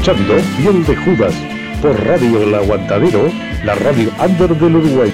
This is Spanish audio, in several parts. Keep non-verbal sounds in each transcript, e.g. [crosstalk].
Escuchando Piel de Judas por Radio El Aguantadero, la radio under del Uruguay.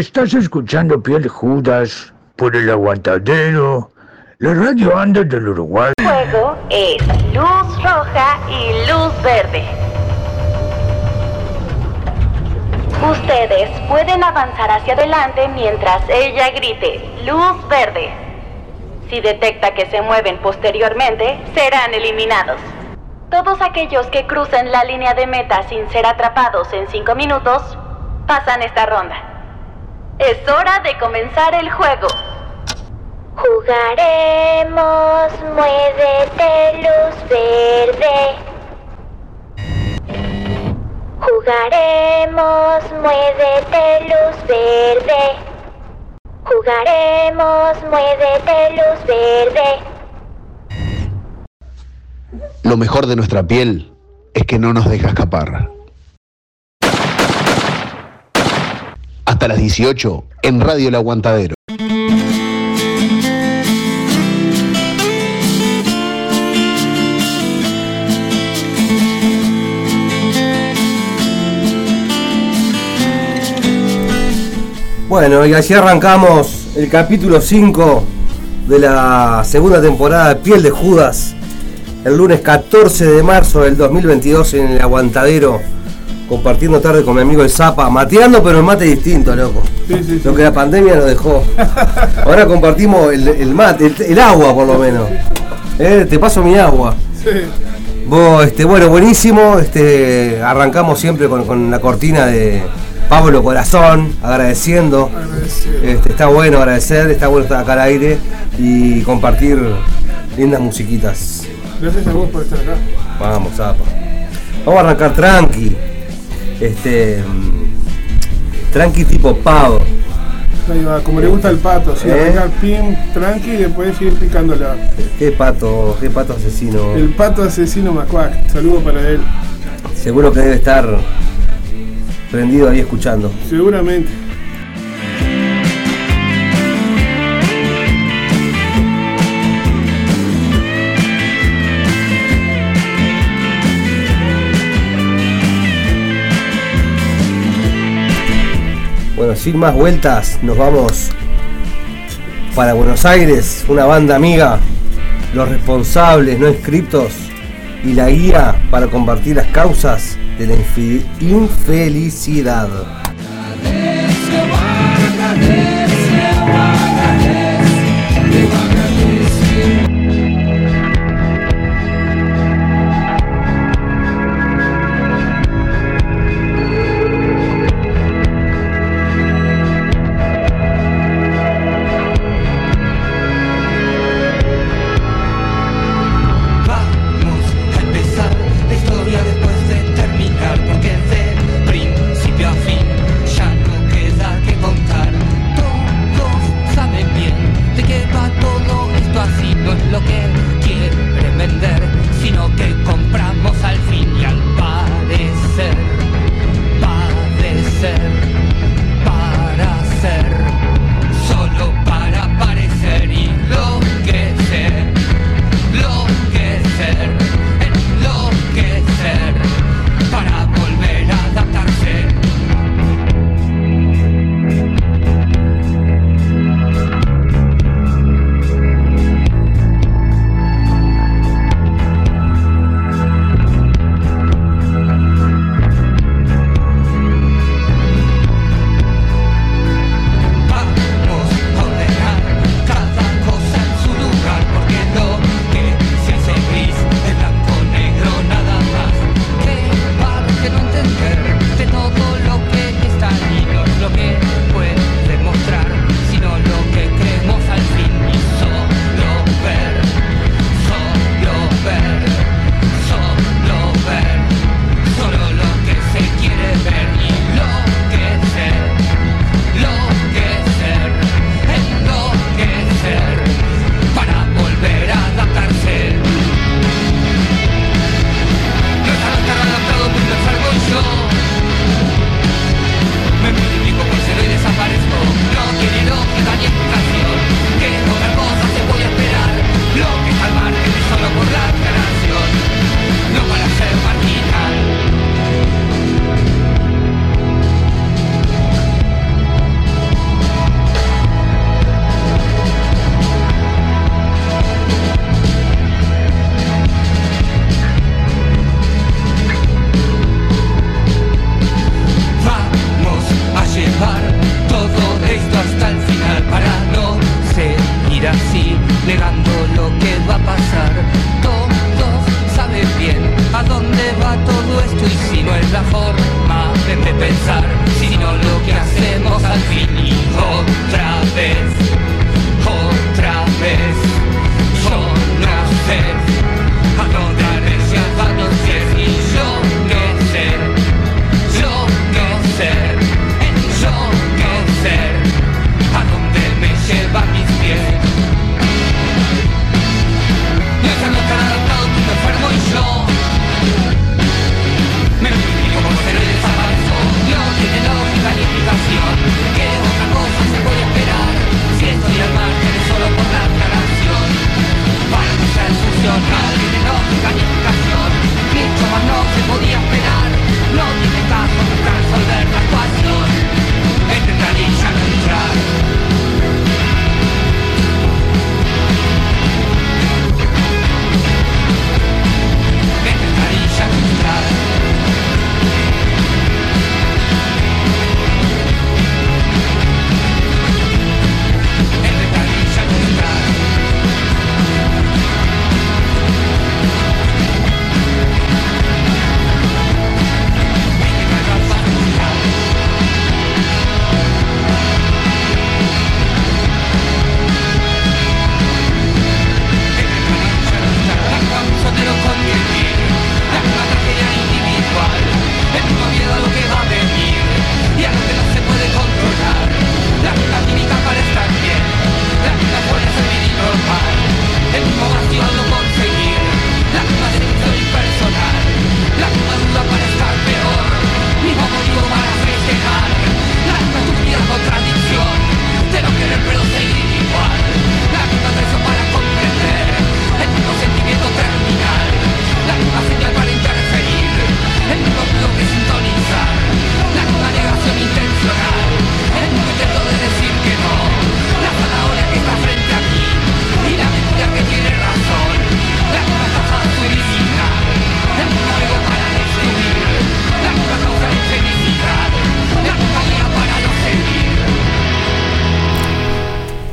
Estás escuchando Piel Judas por el aguantadero, la radio anda del Uruguay. El juego es luz roja y luz verde. Ustedes pueden avanzar hacia adelante mientras ella grite luz verde. Si detecta que se mueven posteriormente, serán eliminados. Todos aquellos que crucen la línea de meta sin ser atrapados en 5 minutos, pasan esta ronda. Es hora de comenzar el juego. Jugaremos, muévete luz verde. Jugaremos, muévete luz verde. Jugaremos, muévete luz verde. Lo mejor de nuestra piel es que no nos deja escapar. Hasta las 18 en Radio El Aguantadero. Bueno, y así arrancamos el capítulo 5 de la segunda temporada de Piel de Judas. El lunes 14 de marzo del 2022 en el Aguantadero compartiendo tarde con mi amigo el Zapa, mateando pero el mate distinto, loco. Lo que la pandemia nos dejó. [laughs] Ahora compartimos el, mate, el, agua por lo menos. Eh, te paso mi agua. Este, bueno, buenísimo. Este, arrancamos siempre con, la cortina de Pablo Corazón, agradeciendo. Este, está bueno agradecer, está bueno estar acá al aire y compartir lindas musiquitas. Gracias a vos por estar acá. Vamos, Zapa. Vamos a arrancar tranqui este, tranqui tipo pavo. Ahí va, como le gusta el pato, si ¿Eh? arranca el pin tranqui y después sigue picándola. Qué pato, qué pato asesino. El pato asesino Macuac, saludo para él. Seguro que debe estar prendido ahí escuchando. Seguramente. Sin más vueltas, nos vamos para Buenos Aires, una banda amiga, los responsables no escritos y la guía para compartir las causas de la infelicidad.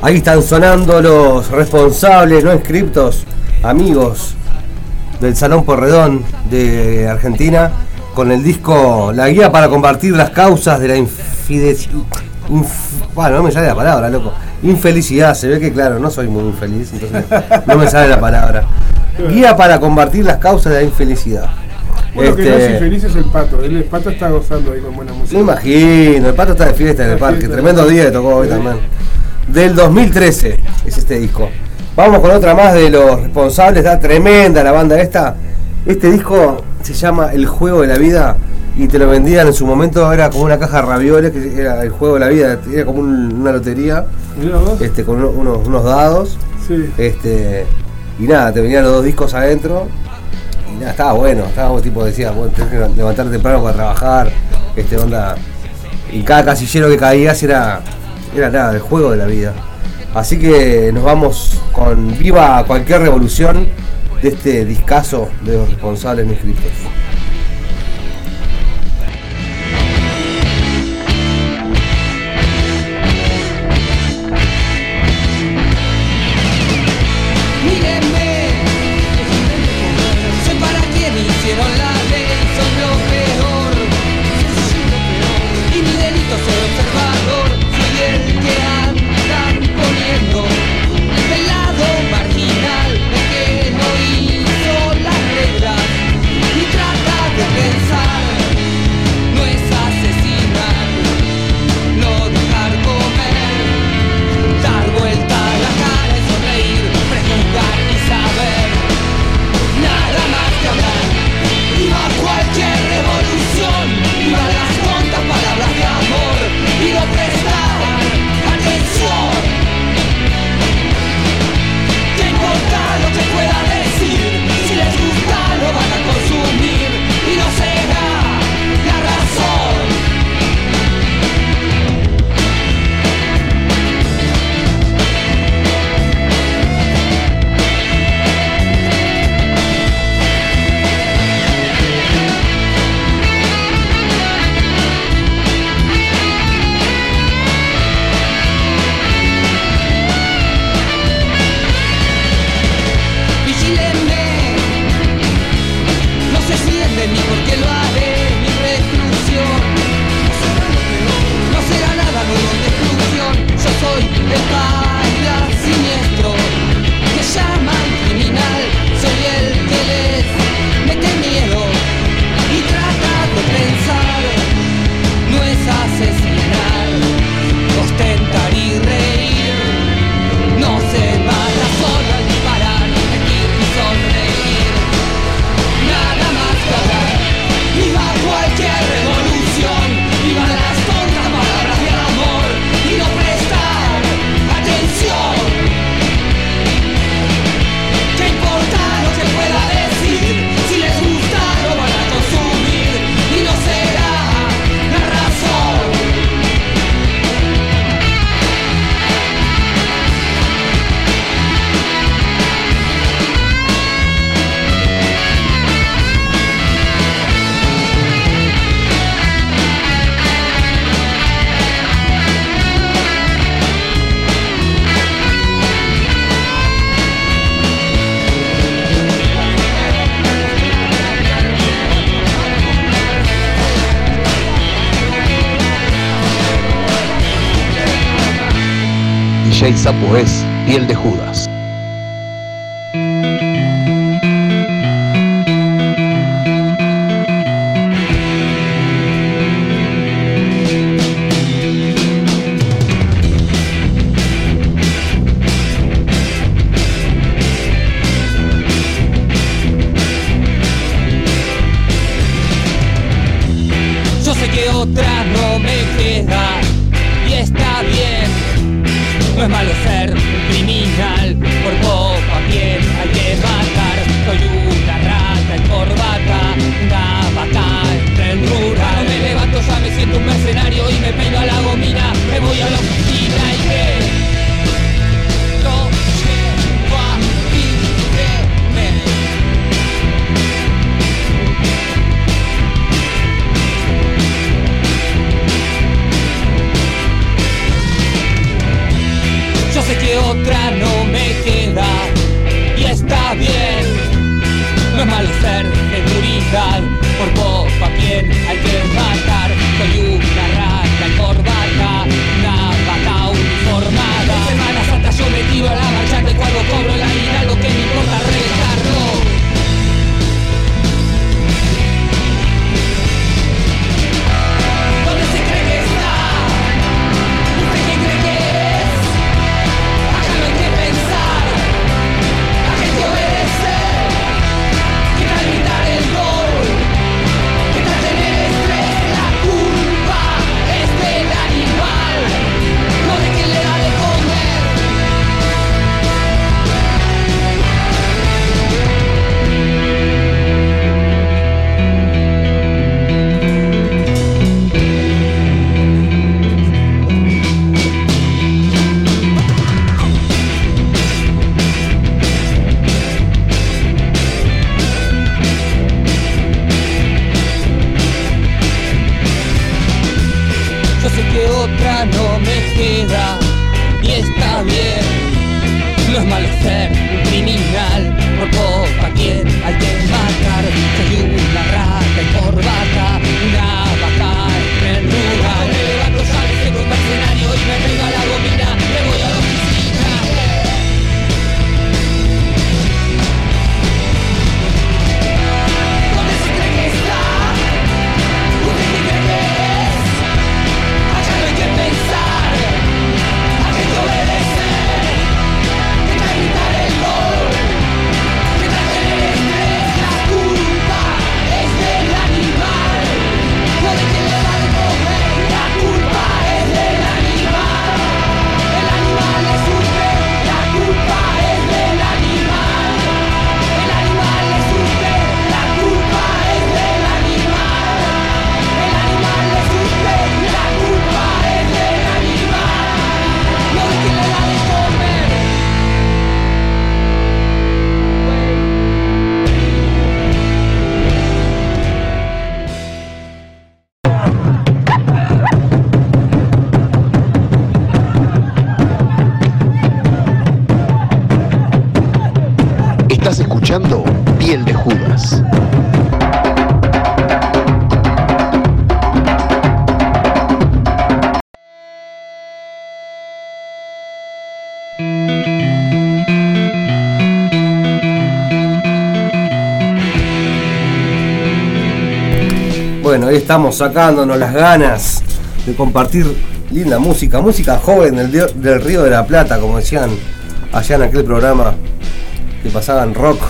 Ahí están sonando los responsables, no inscriptos, amigos del Salón Porredón de Argentina, con el disco La Guía para combatir las causas de la infidelidad. bueno, no me sale la palabra, loco. Infelicidad, se ve que claro, no soy muy infeliz, entonces no me sale la palabra. Guía para combatir las causas de la infelicidad. Bueno, que no es Este, infeliz es el pato. El, el pato está gozando ahí con buena música. Me imagino, el pato está de fiesta en el parque. Tremendo día que tocó hoy Sí. también. Del 2013 es este disco. Vamos con otra más de los responsables. Está tremenda la banda esta. Este disco se llama El Juego de la Vida y te lo vendían en su momento. Era como una caja de ravioles, que era el Juego de la Vida. Era como un- una lotería este, con uno- unos, unos dados. Sí. Este, y nada, te venían los dos discos adentro. Y nada, estaba bueno, estaba tipo, decía, bueno, tenés que levantarte temprano para trabajar, este onda. Y cada casillero que caías era, era nada, el juego de la vida. Así que nos vamos con Viva cualquier revolución de este discazo de los responsables no inscritos. DJ Sapo es piel de Judas. Estamos sacándonos las ganas de compartir linda música, música joven del, del Río de la Plata, como decían allá en aquel programa que pasaban rock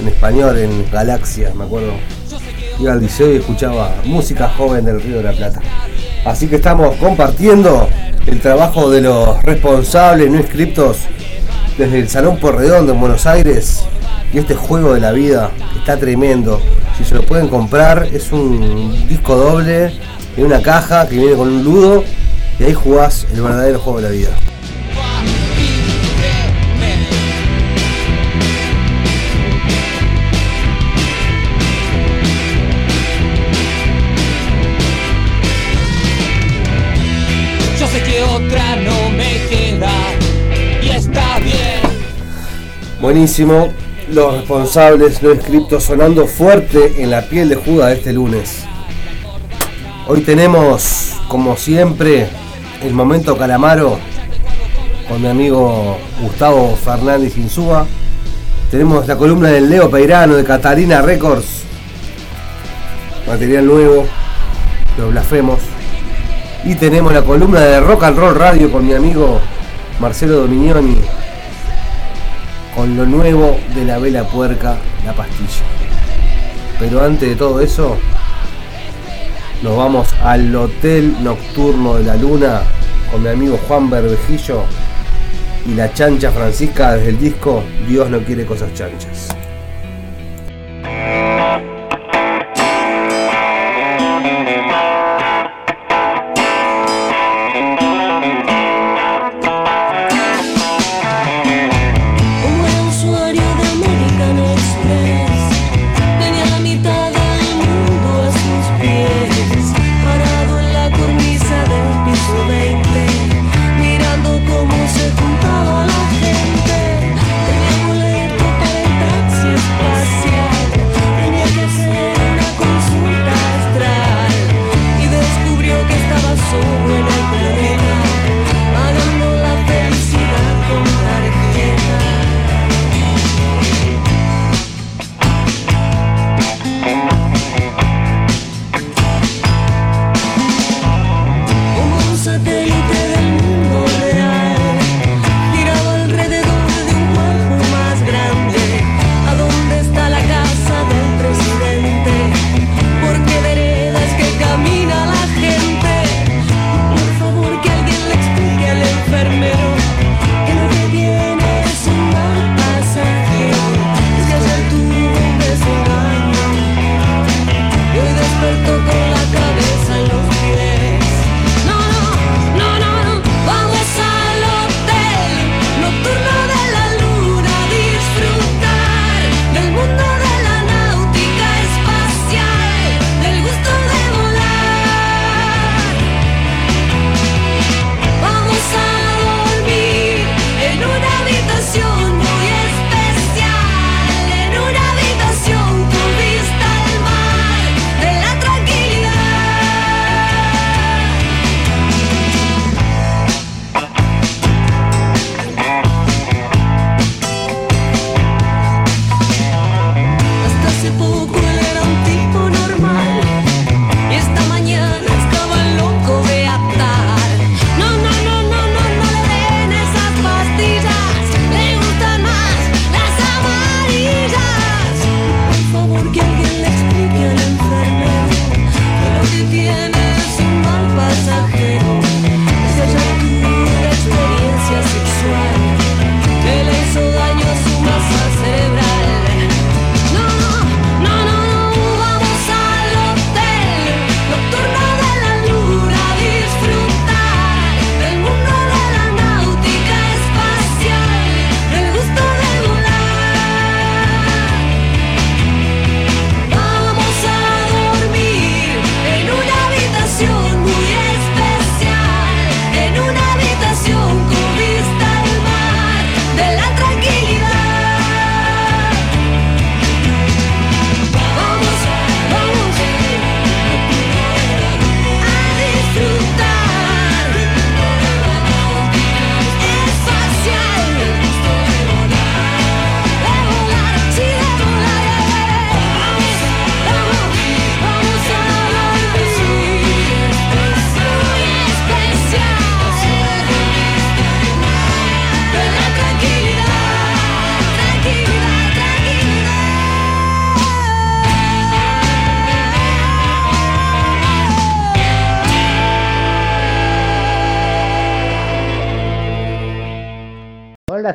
en español en Galaxia, me acuerdo. Iba al liceo y escuchaba música joven del Río de la Plata. Así que estamos compartiendo el trabajo de los responsables no inscriptos desde el Salón Porredón en Buenos Aires y este juego de la vida está tremendo. Si se lo pueden comprar, es un disco doble en una caja que viene con un ludo y ahí jugás el verdadero juego de la vida. Yo sé que otra no me queda y está bien. Buenísimo. Los responsables no inscriptos sonando fuerte en la piel de Judas este lunes. Hoy tenemos, como siempre, el momento Calamaro con mi amigo Gustavo Fernández Insúa. Tenemos la columna del Leo Peirano de Catalina Records. Material nuevo, los blasfemos. Y tenemos la columna de Rock and Roll Radio con mi amigo Marcelo Dominioni lo nuevo de la vela puerca, la pastilla. Pero antes de todo eso, nos vamos al Hotel Nocturno de la Luna con mi amigo Juan Berbejillo y la chancha Francisca desde el disco Dios no quiere cosas chanchas.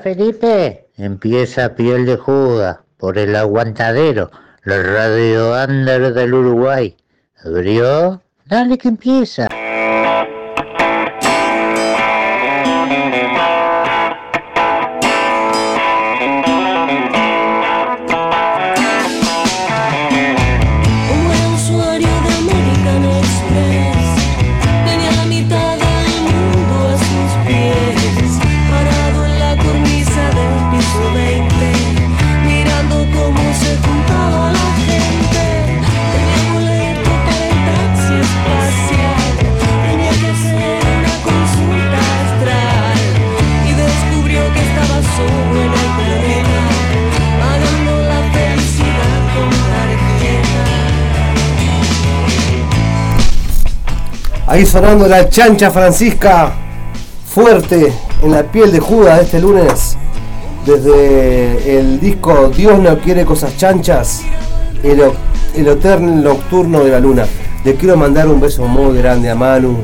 Felipe! Empieza piel de juda por el aguantadero, la radio under del Uruguay. ¿Abrió? Dale que empieza. Ahí sonando la chancha francisca fuerte en la piel de Judas este lunes. Desde el disco Dios no quiere cosas chanchas, el, el eterno nocturno de la luna. Le quiero mandar un beso muy grande a Manu,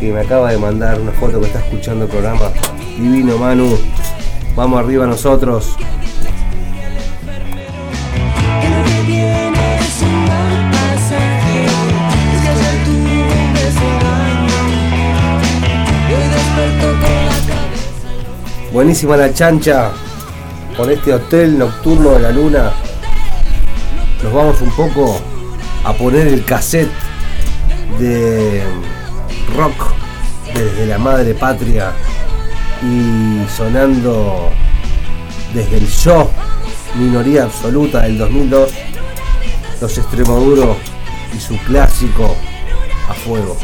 que me acaba de mandar una foto que está escuchando el programa. Divino Manu, vamos arriba nosotros. Buenísima la chancha con este hotel nocturno de la luna. Nos vamos un poco a poner el cassette de rock desde la madre patria y sonando desde el show minoría absoluta del 2002 los extremoduros y su clásico a fuego.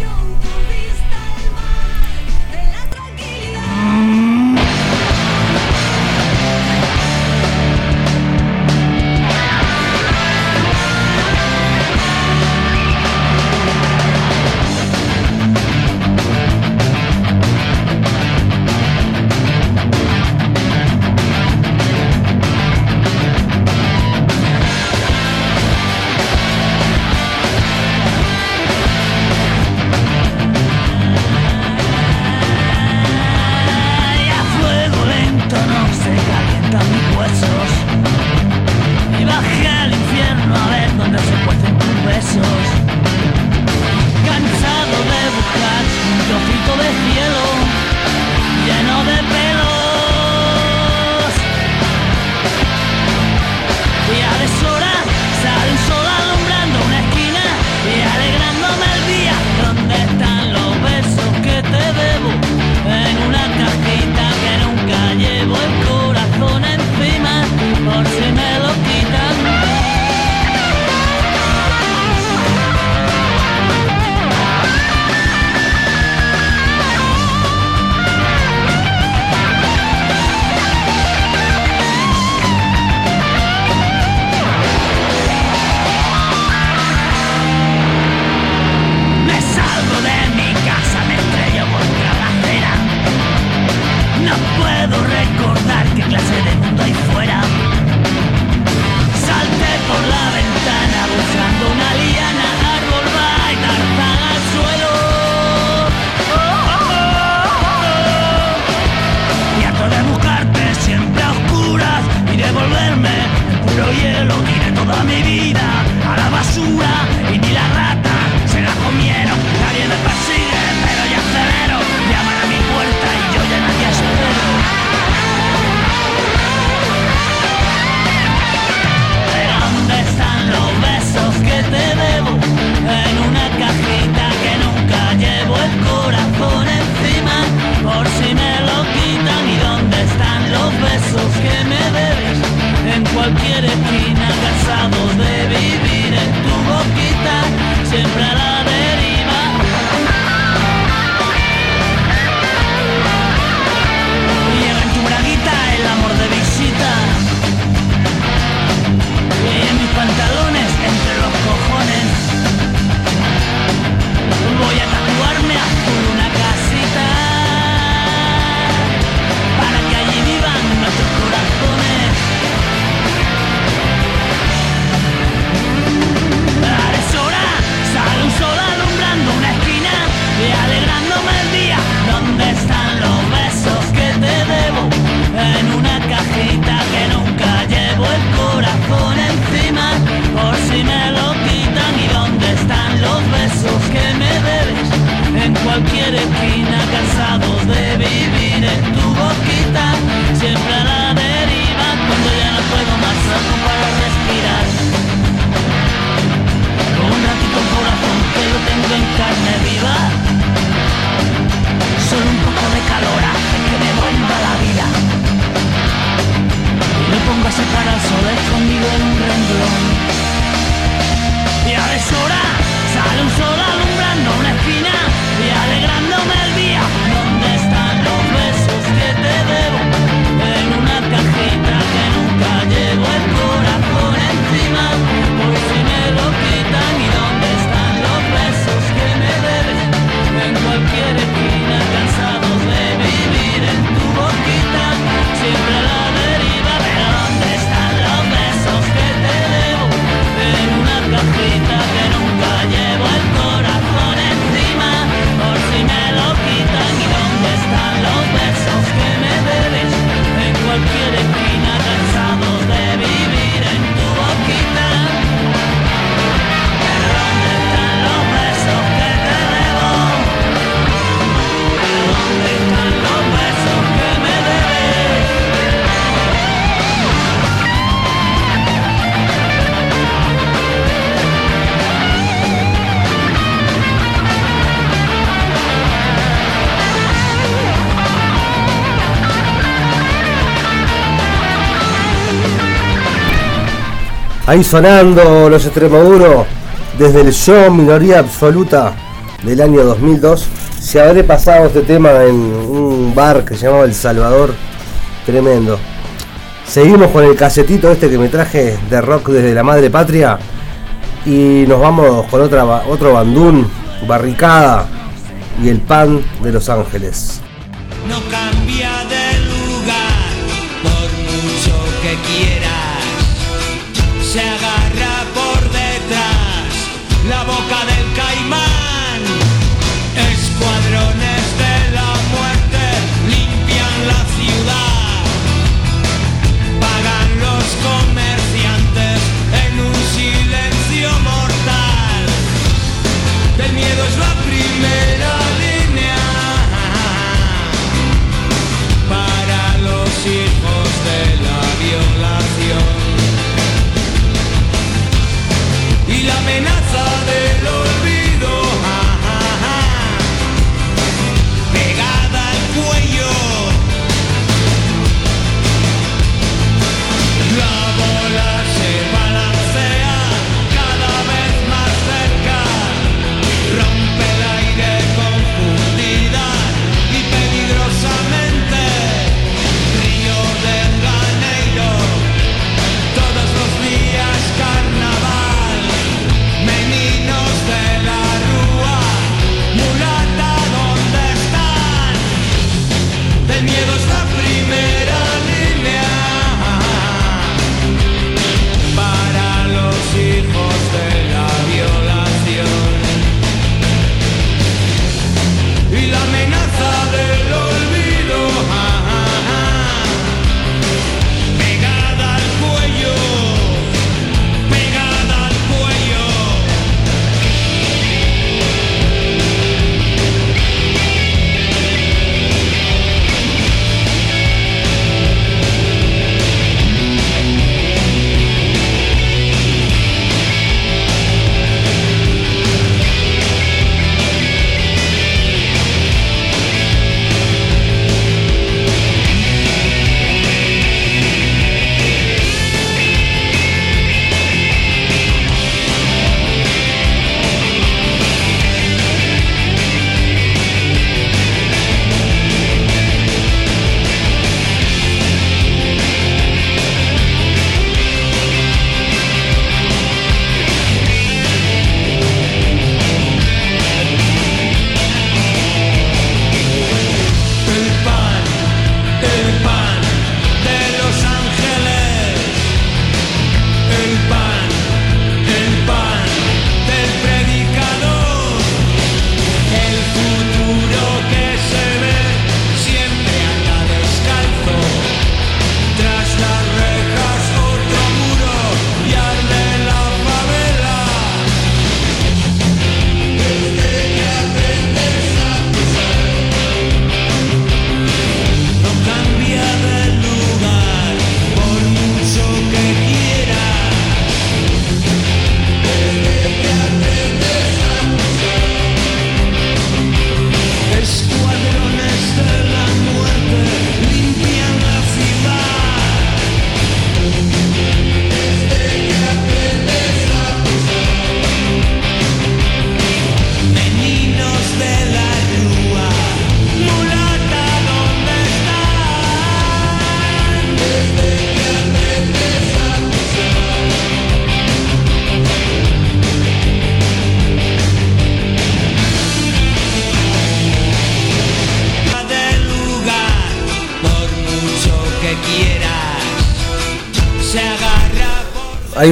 Ahí sonando los Extremaduros desde el show Minoría Absoluta del año 2002. Se habré pasado este tema en un bar que se llamaba El Salvador. Tremendo. Seguimos con el casetito este que me traje de rock desde la madre patria. Y nos vamos con otro bandún, barricada y el pan de Los Ángeles.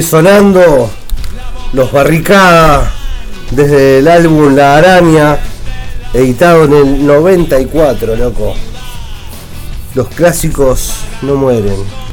sonando Los Barricadas desde el álbum La Araña, editado en el 94, loco. Los clásicos no mueren.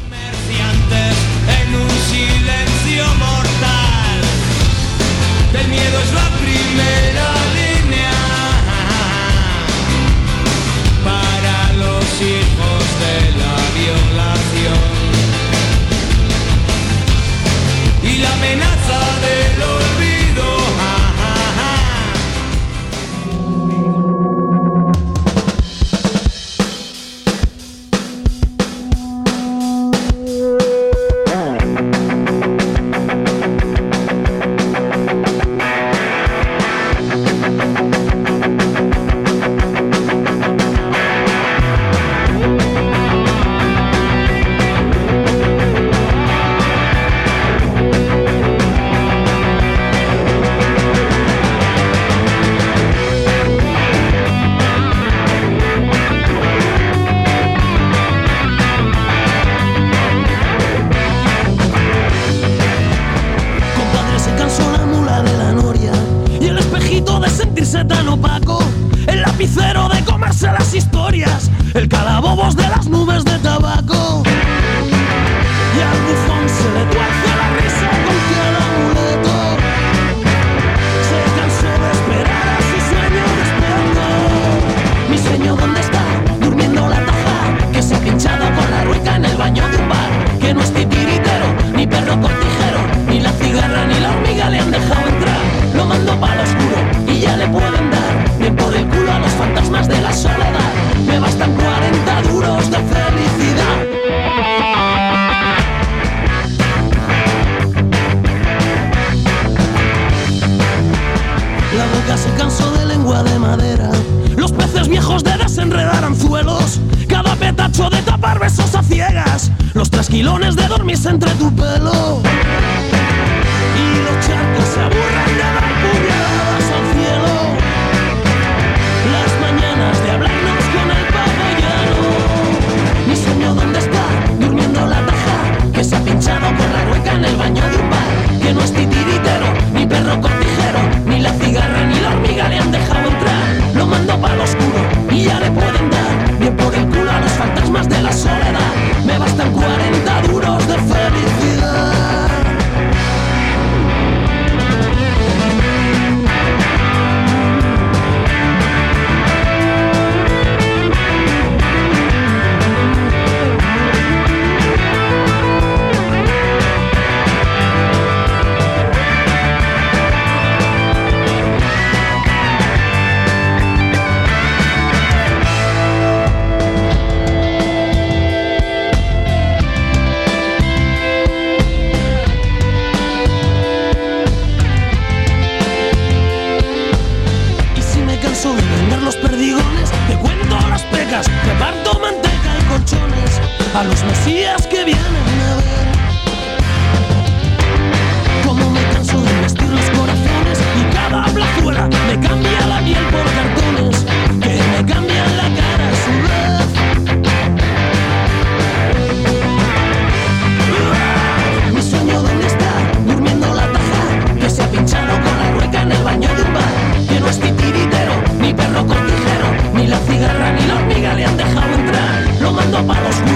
mundo para los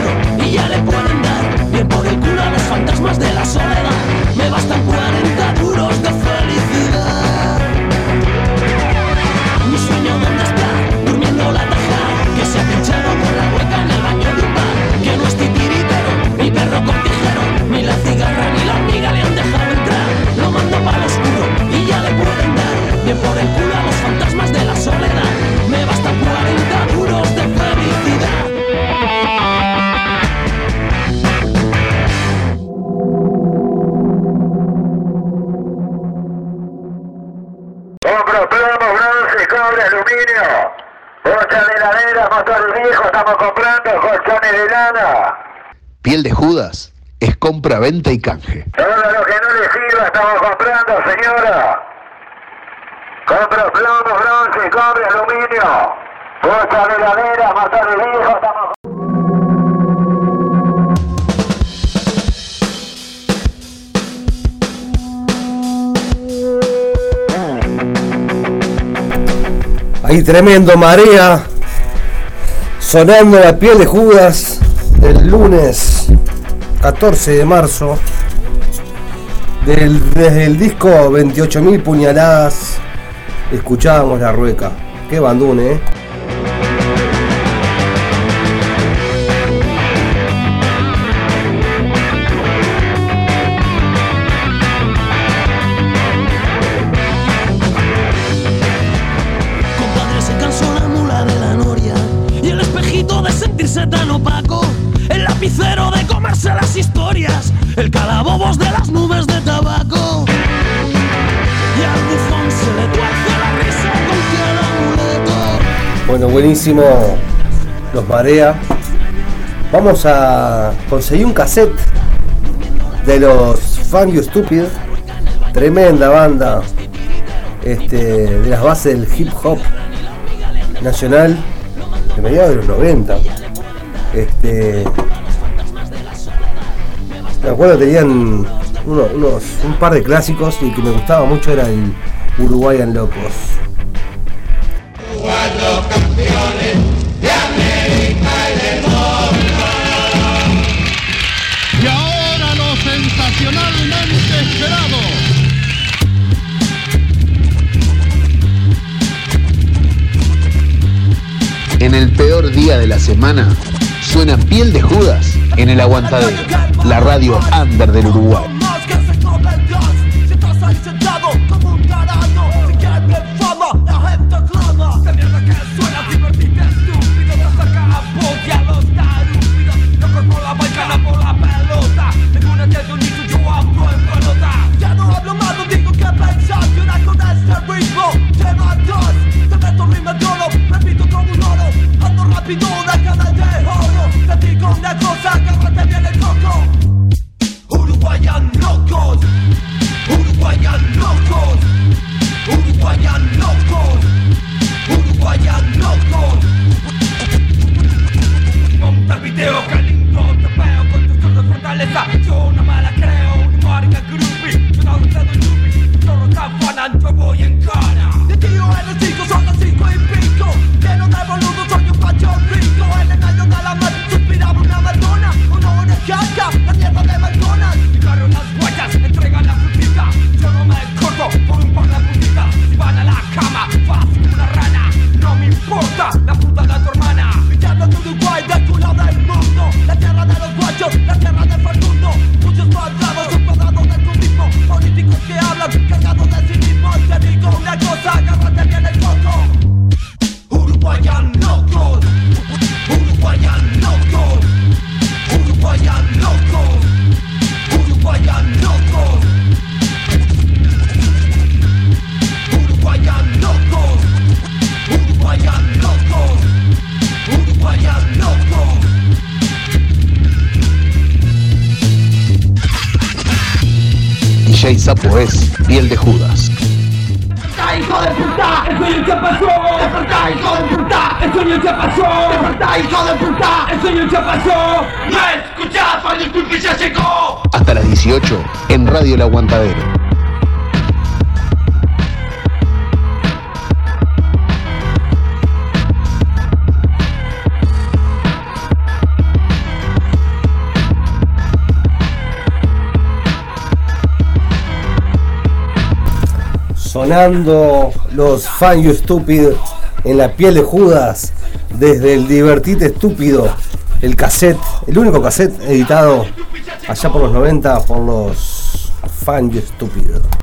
Venta y canje. Ahora lo que no le sirva estamos comprando, señora. Compra plomo, bronce, cobre, aluminio. Pocha de laderas, matar de viejo, estamos... Ahí tremendo marea, sonando la piel de Judas del lunes 14 de marzo, del, desde el disco 28.000 puñaladas, escuchábamos La Rueca. Qué bandún, ¿eh? buenísimo Los Marea. Vamos a conseguir un cassette de los Fang Stupid. Tremenda banda este, de las bases del hip hop nacional de mediados de los 90. Este, me acuerdo que tenían unos, un par de clásicos y que me gustaba mucho era el Uruguayan Locos. suena Piel de Judas en el Aguantadero, la radio under del Uruguay. los Fan You Stupid en la piel de Judas desde el Divertite Estúpido, el cassette, el único cassette editado allá por los 90 por los Fan You Stupid.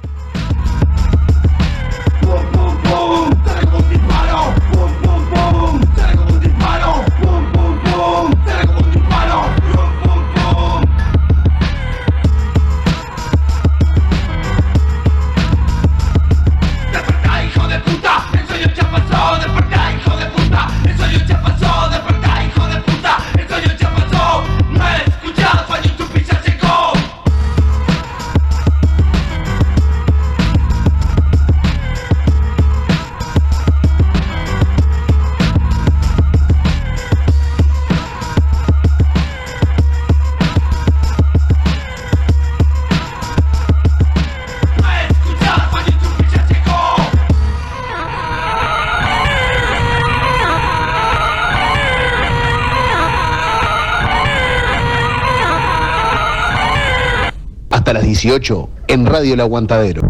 en Radio El Aguantadero.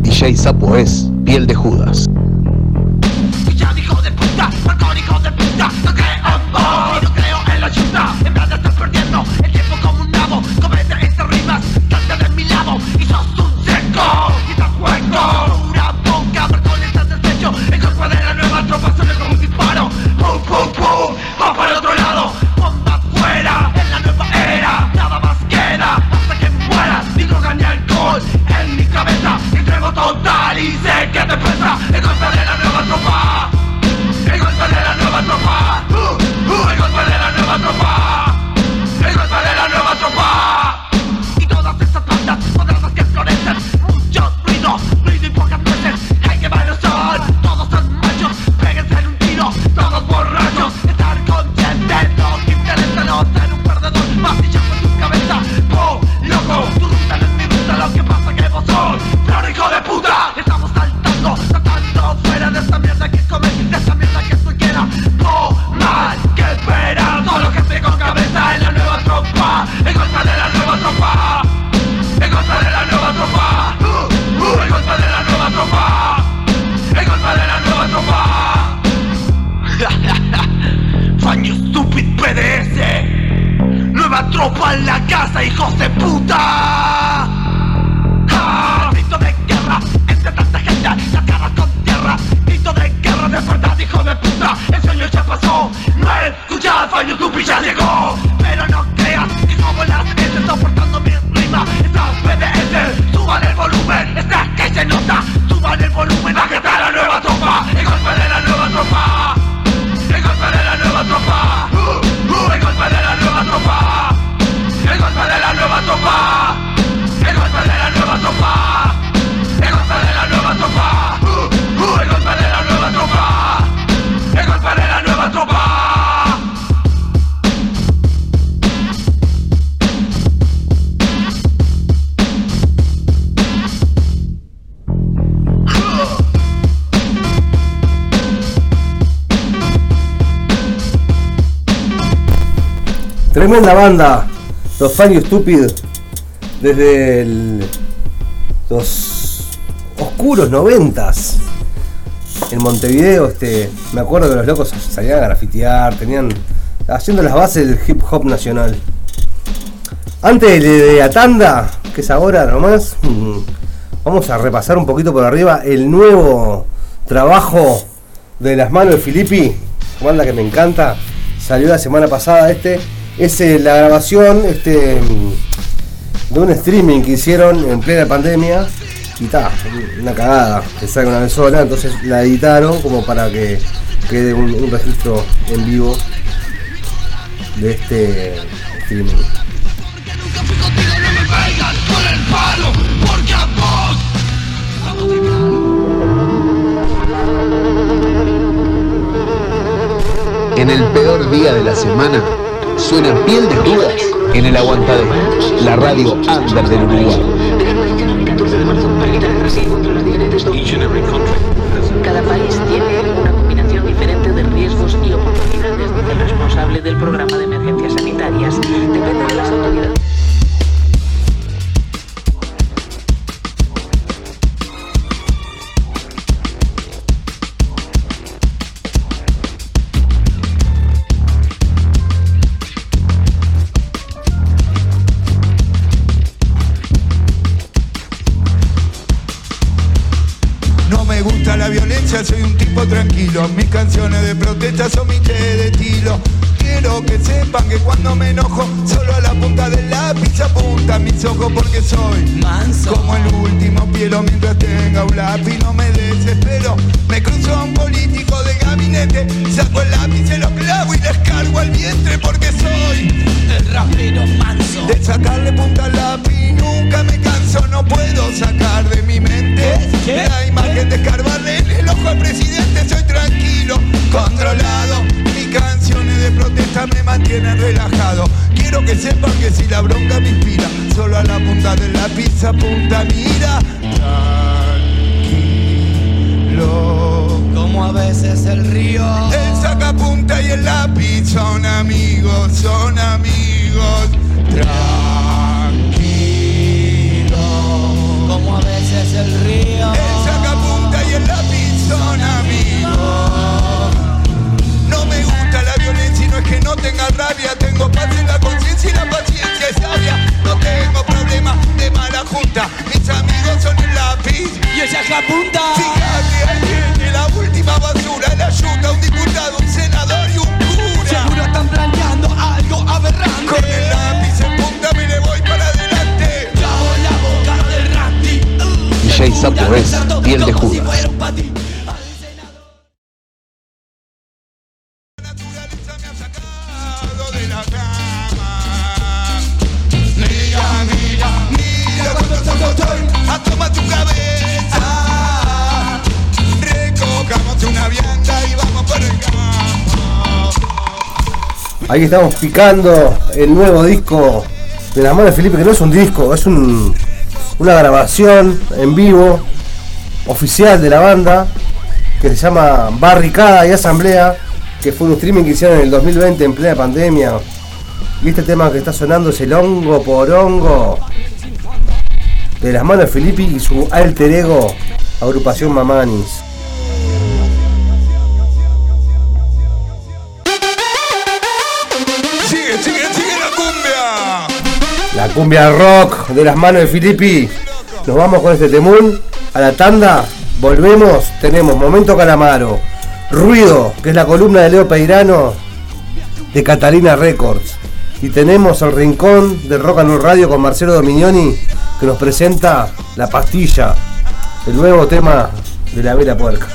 DJ Sapo es piel de Judas. Tremenda banda, los Funny Stupid, desde los oscuros noventas. En Montevideo, este, me acuerdo que los locos salían a grafitear, tenían, haciendo las bases del hip hop nacional. Antes de, de la tanda, que es ahora nomás, mm, vamos a repasar un poquito por arriba el nuevo trabajo de las manos de Filippi, banda que me encanta, salió la semana pasada este, es eh, la grabación este, de un streaming que hicieron en plena pandemia y una cagada, que salga una vez sola, entonces la editaron como para que quede un, registro en vivo de este streaming. En el peor día de la semana, suena piel de Judas en el aguantadero, la radio under del Uruguay. Cada país tiene una combinación diferente de riesgos y oportunidades, el responsable del programa Estamos picando el nuevo disco de las manos de Felipe, que no es un disco, es un, una grabación en vivo oficial de la banda que se llama Barricada y Asamblea, que fue un streaming que hicieron en el 2020 en plena pandemia. Y este tema que está sonando es el hongo por hongo de las manos de Felipe y su alter ego, agrupación Mamanis. Cumbia rock de las manos de Filippi. Nos vamos con este temún a la tanda. Volvemos. Tenemos Momento Calamaro. Ruido, que es la columna de Leo Peirano de Catalina Records. Y tenemos el rincón del Rock and Roll Radio con Marcelo Dominioni que nos presenta La Pastilla, el nuevo tema de la Vela Puerca.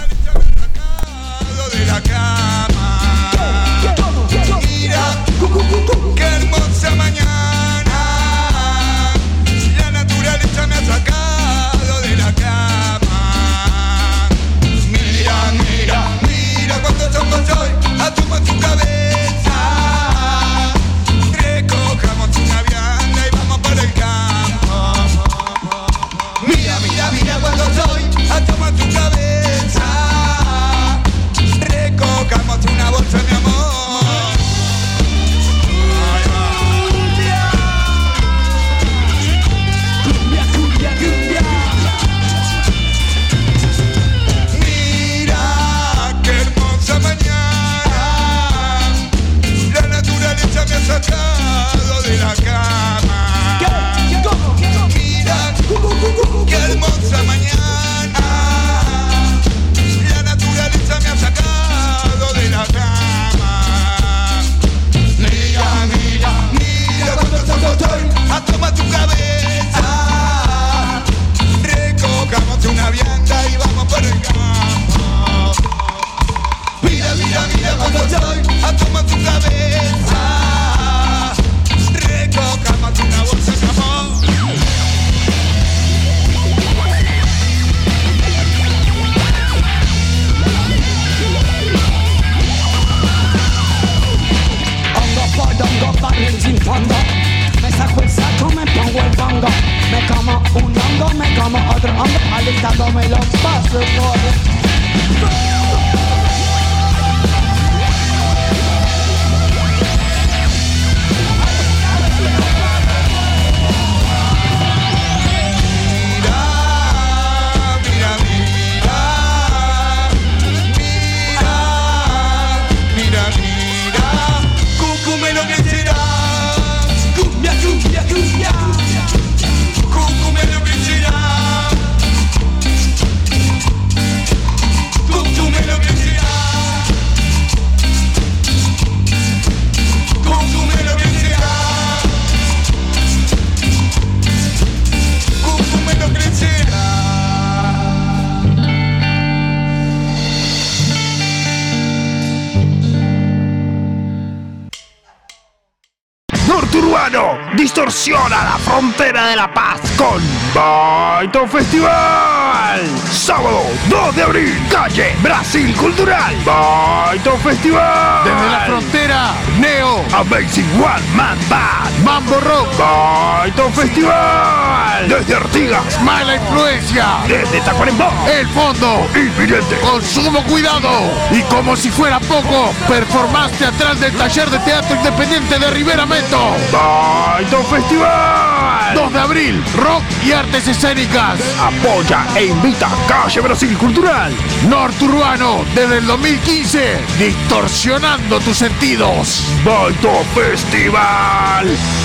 Festival. Sábado 2 de abril, calle Brasil Cultural. Baito Festival. Desde la frontera, Neo. Amazing One Man Band. Mambo Rock. Baito Festival. Desde Artigas. Mala influencia. Desde Tacuarembó. El fondo. Inminente. Con sumo cuidado. Y como si fuera poco, performance teatral del taller de teatro independiente de Rivera Meto. Baito Festival. 2 de abril, rock y artes escénicas. Apoya e invita Calle Brasil Cultural. Norturbano, desde el 2015, distorsionando tus sentidos. Baito Festival. Sábado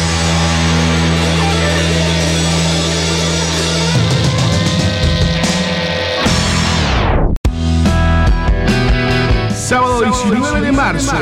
19 de marzo.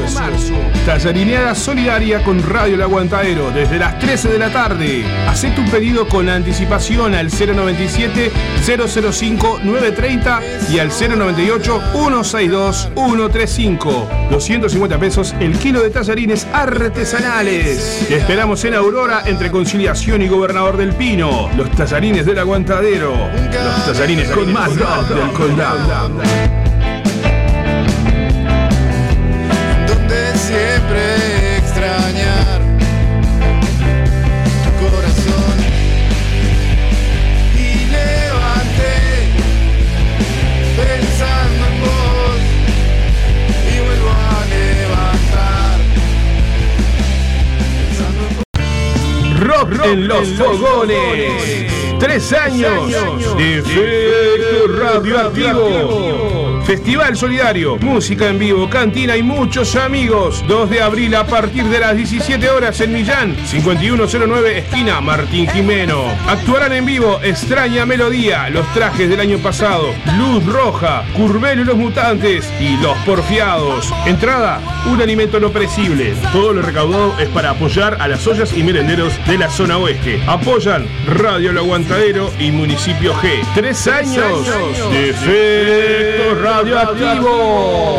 Tallarineada solidaria con Radio El Aguantadero desde las 13 de la tarde. Hacé tu pedido con anticipación al 097 005 930 y al 098 162 135. 250 pesos el kilo de tallarines artesanales. Te esperamos en Aurora entre Conciliación y Gobernador del Pino. Los tallarines del Aguantadero. Los tallarines con más rock del condado. Rock en los fogones. Tres años de efecto radioactivo. Festival Solidario, música en vivo, cantina y muchos amigos. 2 de abril a partir de las 17 horas en Millán, 5109 esquina Martín Jimeno. Actuarán en vivo Extraña Melodía, Los Trajes del año pasado, Luz Roja, Curvelo y los Mutantes y Los Porfiados. Entrada, un alimento no perecible. Todo lo recaudado es para apoyar a las ollas y merenderos de la zona oeste. Apoyan Radio El Aguantadero y Municipio G. Tres años de efecto radioactivo.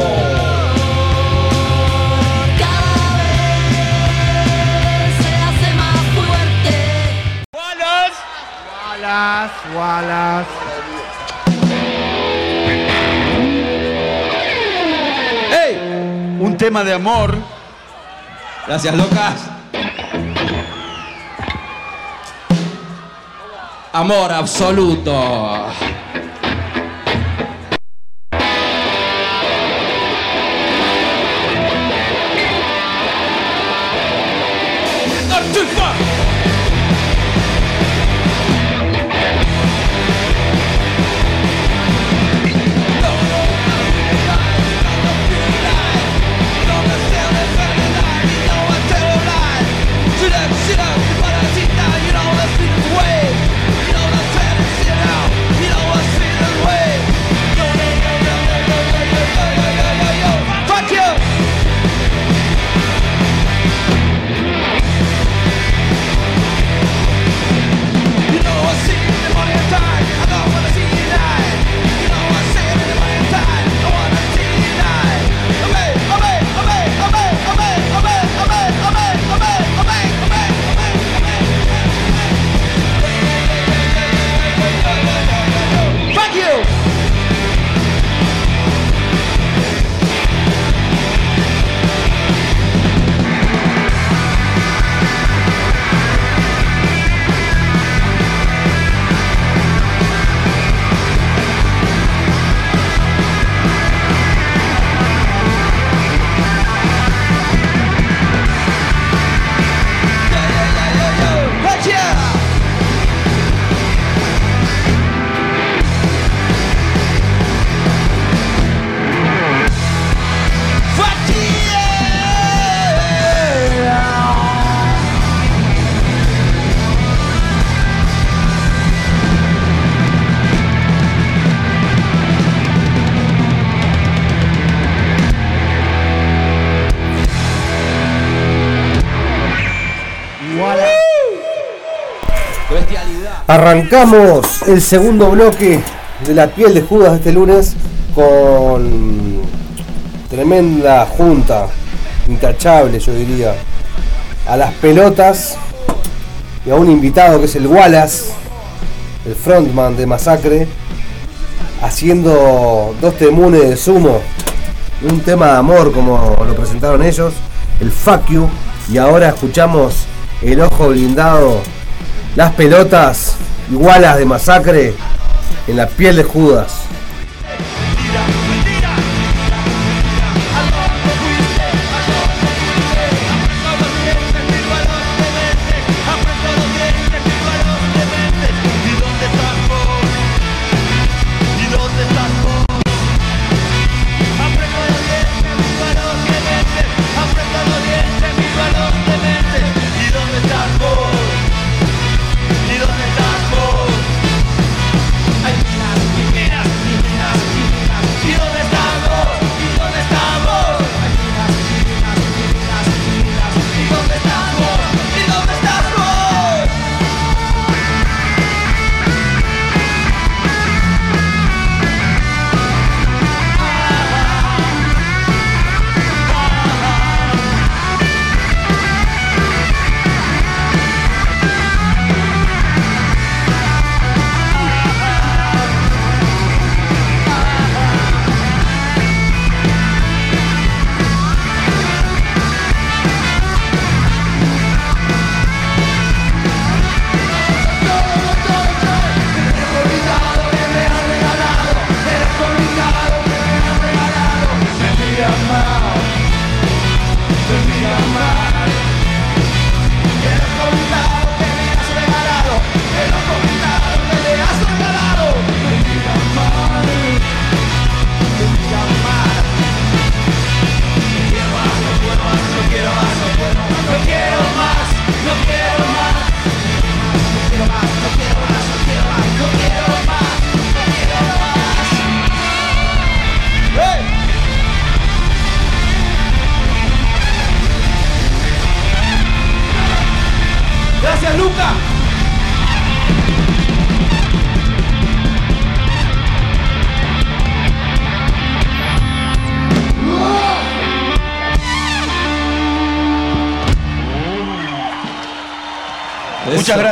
Wallace, Wallace. ¡Ey! Un tema de amor. Gracias, locas. Amor absoluto. Arrancamos el segundo bloque de la piel de Judas este lunes con tremenda junta, intachable yo diría, a las pelotas y a un invitado que es el Wallace, el frontman de Masacre, haciendo dos temunes de sumo, un tema de amor como lo presentaron ellos, el Fuck y ahora escuchamos el ojo blindado las pelotas igualas de masacre en la piel de Judas.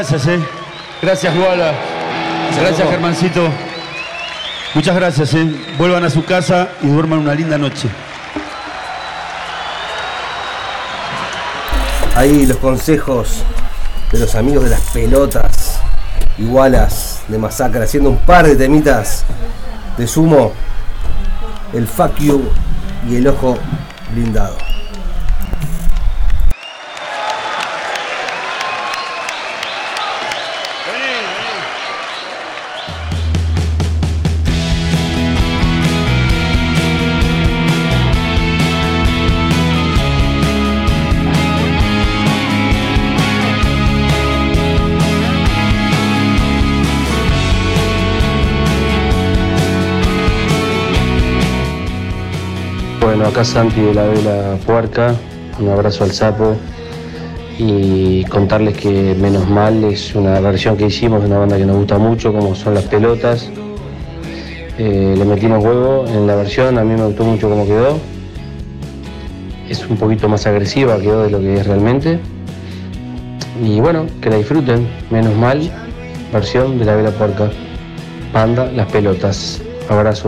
Gracias, eh. Gracias, Guala. Gracias. Germancito. Muchas gracias, eh. Vuelvan a su casa y duerman una linda noche. Ahí los consejos de los amigos de las pelotas igualas de masacre haciendo un par de temitas de sumo el fuck you y el ojo blindado acá Santi de la Vela Puerca, un abrazo al sapo y contarles que Menos Mal es una versión que hicimos de una banda que nos gusta mucho, como son las pelotas. Eh, le metimos huevo en la versión, a mí me gustó mucho cómo quedó. Es un poquito más agresiva, quedó de lo que es realmente. Y bueno, que la disfruten, Menos Mal, versión de la Vela Puerca. Panda, las pelotas. Abrazo.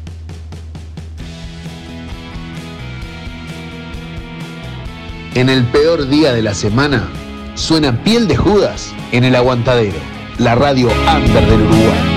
En el peor día de la semana, suena Piel de Judas en el Aguantadero, la radio under del Uruguay.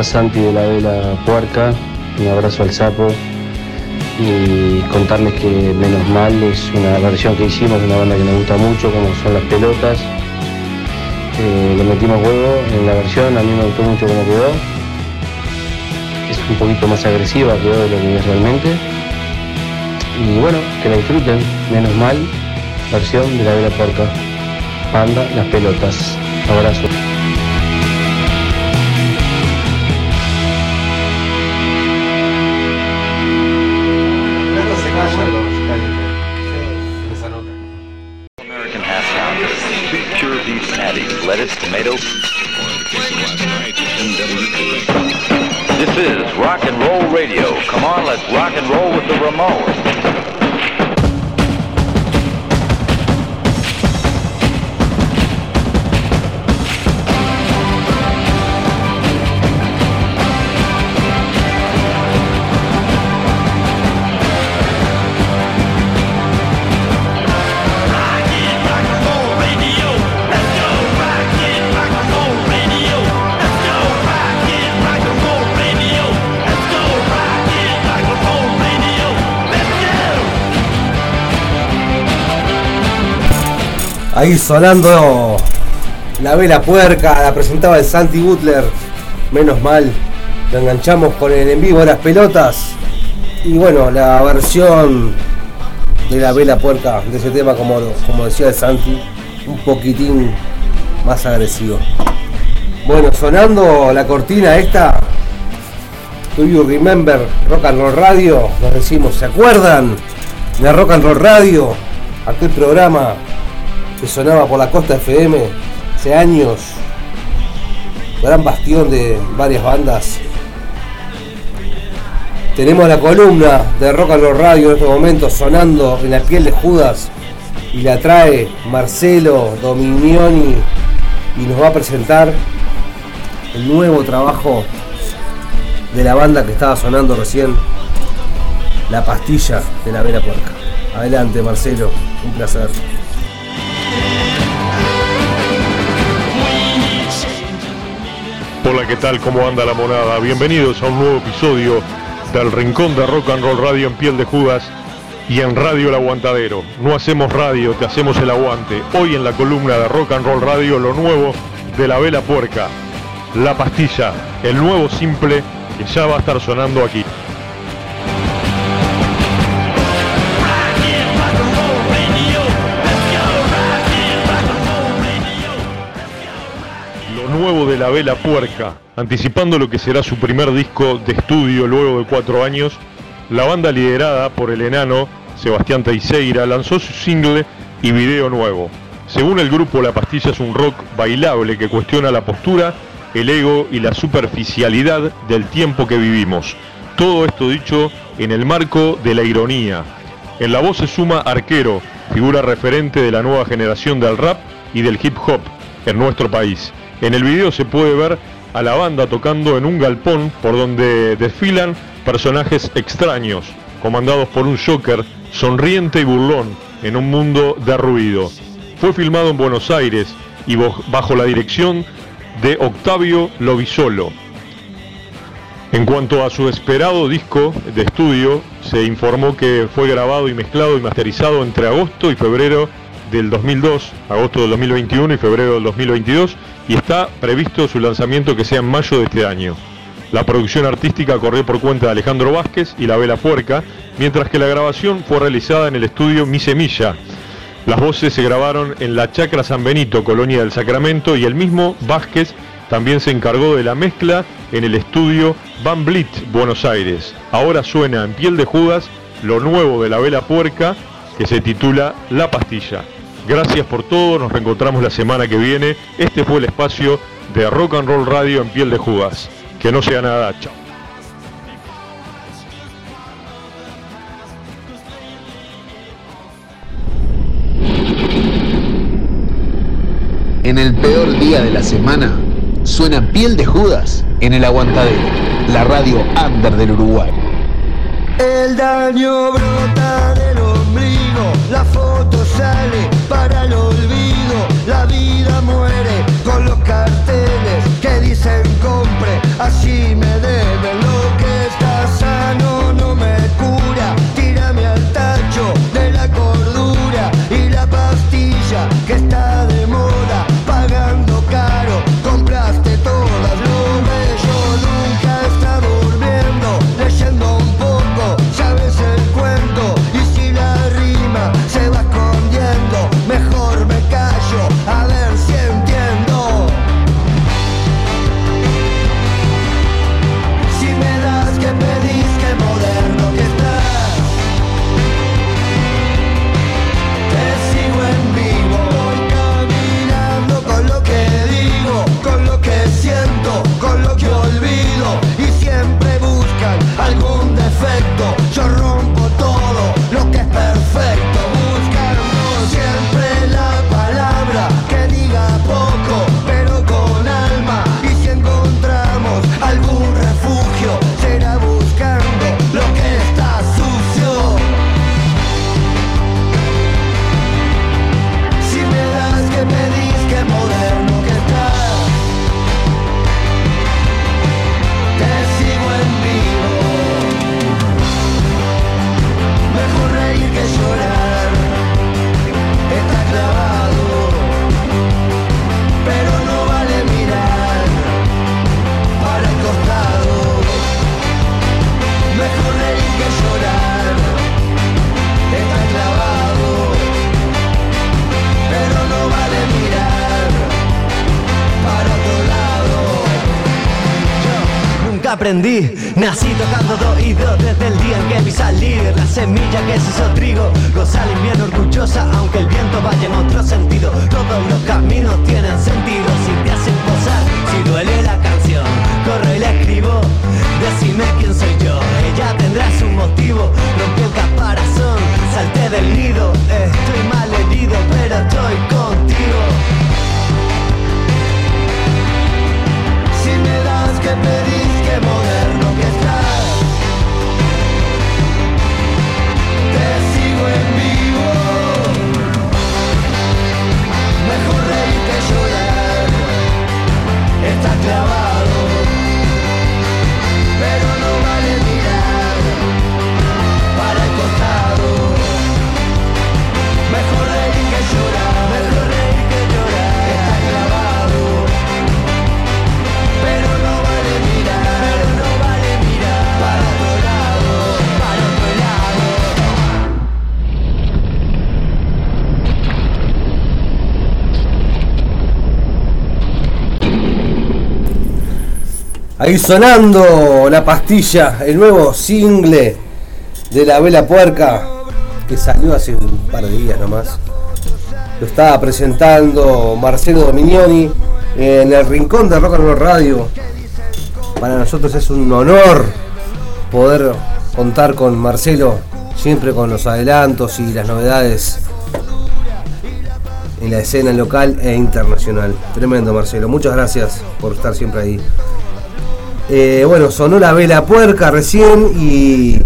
Acá Santi de la Vela Puerca, un abrazo al sapo y contarles que Menos Mal es una versión que hicimos una banda que nos gusta mucho, como son las pelotas. Eh, le metimos huevo en la versión, a mí me gustó mucho cómo quedó. Es un poquito más agresiva, quedó de lo que es realmente. Y bueno, que la disfruten, Menos Mal, versión de la Vela Puerca. Panda, las pelotas. Abrazo. Ahí sonando la vela puerca, la presentaba el Santi Butler. Menos mal, lo enganchamos con el en vivo de las pelotas. Y bueno, la versión de la vela puerca de ese tema, como, como decía el Santi, un poquitín más agresivo. Bueno, sonando la cortina esta, Do You Remember Rock and Roll Radio, nos decimos, ¿se acuerdan de Rock and Roll Radio? Aquel programa que sonaba por la costa FM hace años, gran bastión de varias bandas. Tenemos la columna de Rock and Roll Radio en este momento sonando en la piel de Judas y la trae Marcelo Dominioni y nos va a presentar el nuevo trabajo de la banda que estaba sonando recién, La Pastilla de la Vera Puerca. Adelante Marcelo, un placer. Hola, ¿qué tal? ¿Cómo anda la monada? Bienvenidos a un nuevo episodio del Rincón de Rock and Roll Radio en piel de Judas y en Radio El Aguantadero. No hacemos radio, te hacemos el aguante. Hoy en la columna de Rock and Roll Radio lo nuevo de la vela puerca, La Pastilla, el nuevo simple que ya va a estar sonando aquí. Nuevo de la vela puerca, anticipando lo que será su primer disco de estudio luego de cuatro años, la banda liderada por el enano Sebastián Teixeira lanzó su single y video nuevo. Según el grupo, La Pastilla es un rock bailable que cuestiona la postura, el ego y la superficialidad del tiempo que vivimos. Todo esto dicho en el marco de la ironía. En la voz se suma Arquero, figura referente de la nueva generación del rap y del hip hop en nuestro país. En el video se puede ver a la banda tocando en un galpón por donde desfilan personajes extraños, comandados por un Joker sonriente y burlón en un mundo de ruido. Fue filmado en Buenos Aires y bajo la dirección de Octavio Lovisolo. En cuanto a su esperado disco de estudio, se informó que fue grabado y mezclado y masterizado entre agosto y febrero del 2002, agosto del 2021 y febrero del 2022, y está previsto su lanzamiento que sea en mayo de este año. La producción artística corrió por cuenta de Alejandro Vázquez y La Vela Puerca, mientras que la grabación fue realizada en el estudio Mi Semilla. Las voces se grabaron en la Chacra San Benito, Colonia del Sacramento, y el mismo Vázquez también se encargó de la mezcla en el estudio Van Blit, Buenos Aires. Ahora suena en piel de Judas lo nuevo de La Vela Puerca, que se titula La Pastilla. Gracias por todo, nos reencontramos la semana que viene. Este fue el espacio de Rock and Roll Radio en piel de Judas. Que no sea nada, chao. En el peor día de la semana, suena Piel de Judas en el Aguantadero, la radio under del Uruguay. El daño brota del la foto sale para el olvido, la vida muere con los carteles que dicen compre, así me deben Ahí sonando la pastilla, el nuevo single de la vela puerca que salió hace un par de días nomás. Lo estaba presentando Marcelo Dominioni en el rincón de Rock and Roll Radio. Para nosotros es un honor poder contar con Marcelo, siempre con los adelantos y las novedades en la escena local e internacional. Tremendo Marcelo, muchas gracias por estar siempre ahí. Eh, bueno, sonó la vela puerca recién y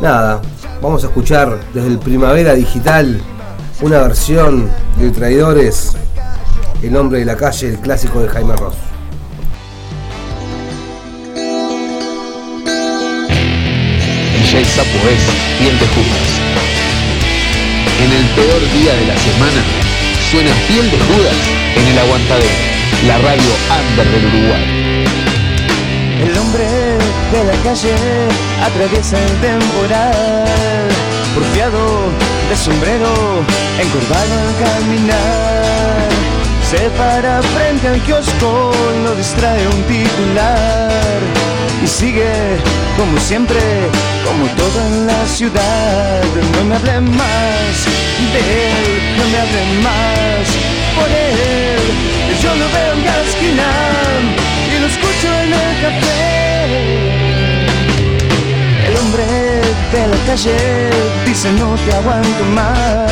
nada, vamos a escuchar desde el Primavera Digital una versión de Traidores, El hombre de la calle, el clásico de Jaime Ross. DJ Sapo es Piel de Judas. En el peor día de la semana, suena Piel de Judas en el Aguantadero, la radio under del Uruguay. El hombre de la calle atraviesa el temporal, porfiado de sombrero, encorvado al caminar. Se para frente al kiosco, lo distrae un titular y sigue como siempre, como todo en la ciudad. No me hable más de él, no me hable más por él. Yo lo veo en cada esquina El hombre de la calle dice no te aguanto más.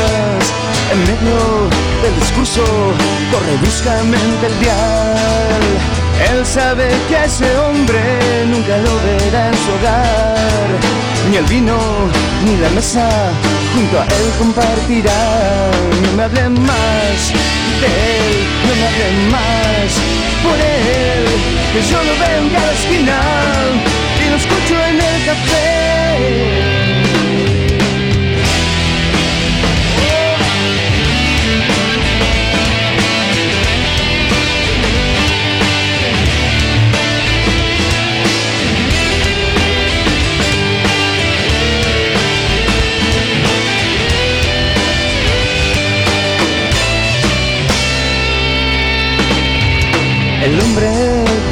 En medio del discurso corre bruscamente el dial. Él sabe que ese hombre nunca lo verá en su hogar. Ni el vino ni la mesa junto a él compartirá. No me hablen más de él, no me hablen más por él. Que yo lo veo en cada esquina y lo escucho en el café. El hombre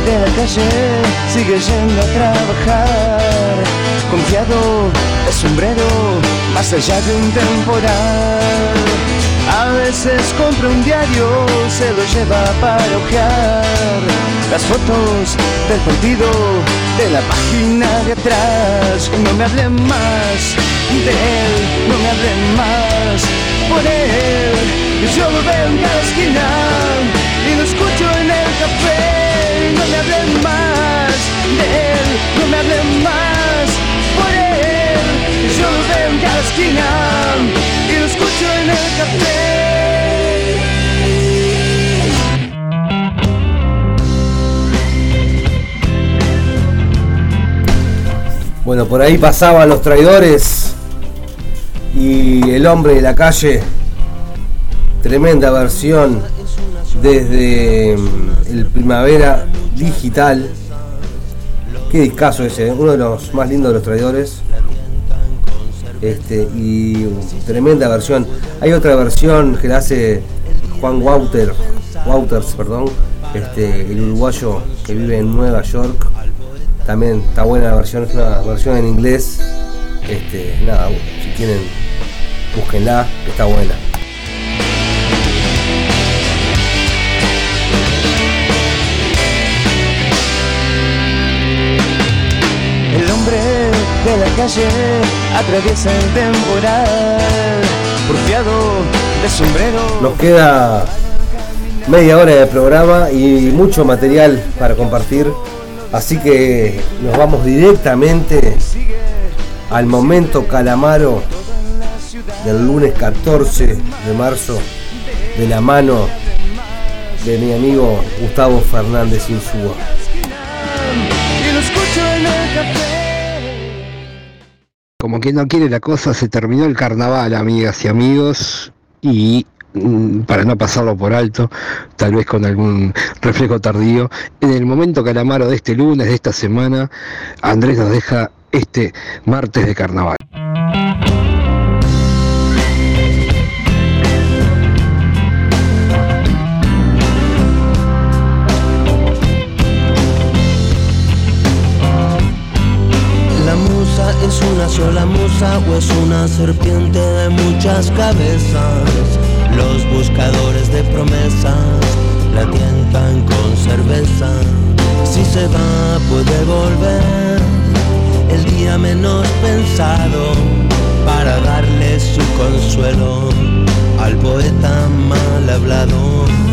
de la calle sigue yendo a trabajar, confiado de sombrero, más allá de un temporal. A veces compra un diario, se lo lleva para ojear las fotos del partido de la página de atrás. No me hablen más de él, no me hablen más por él. Yo veo en cada esquina y lo escucho en el café. No me hablen más de él, no me hablen más por él. Yo lo veo en cada esquina y lo escucho en el café. Bueno, por ahí pasaban los traidores y el hombre de la calle. Tremenda versión desde mm, el Primavera Digital. Qué discazo ese, ¿eh? uno de los más lindos de los traidores. Este, y tremenda versión. Hay otra versión que la hace Juan Wouter, Wouters, perdón, este, el uruguayo que vive en Nueva York. También está buena la versión, es una versión en inglés. Este, nada, si quieren, búsquenla, está buena. Calle atraviesa el temporal, porfiado de sombrero. Nos queda media hora de programa y mucho material para compartir. Así que nos vamos directamente al momento calamaro del lunes 14 de marzo de la mano de mi amigo Gustavo Fernández Insúa. Como que no quiere la cosa, se terminó el carnaval, amigas y amigos, y mm, para no pasarlo por alto, tal vez con algún reflejo tardío, en el momento calamaro de este lunes, de esta semana, Andrés nos deja este martes de carnaval. Una sola musa o es una serpiente de muchas cabezas. Los buscadores de promesas la tientan con cerveza. Si se va puede volver el día menos pensado para darle su consuelo al poeta mal hablado.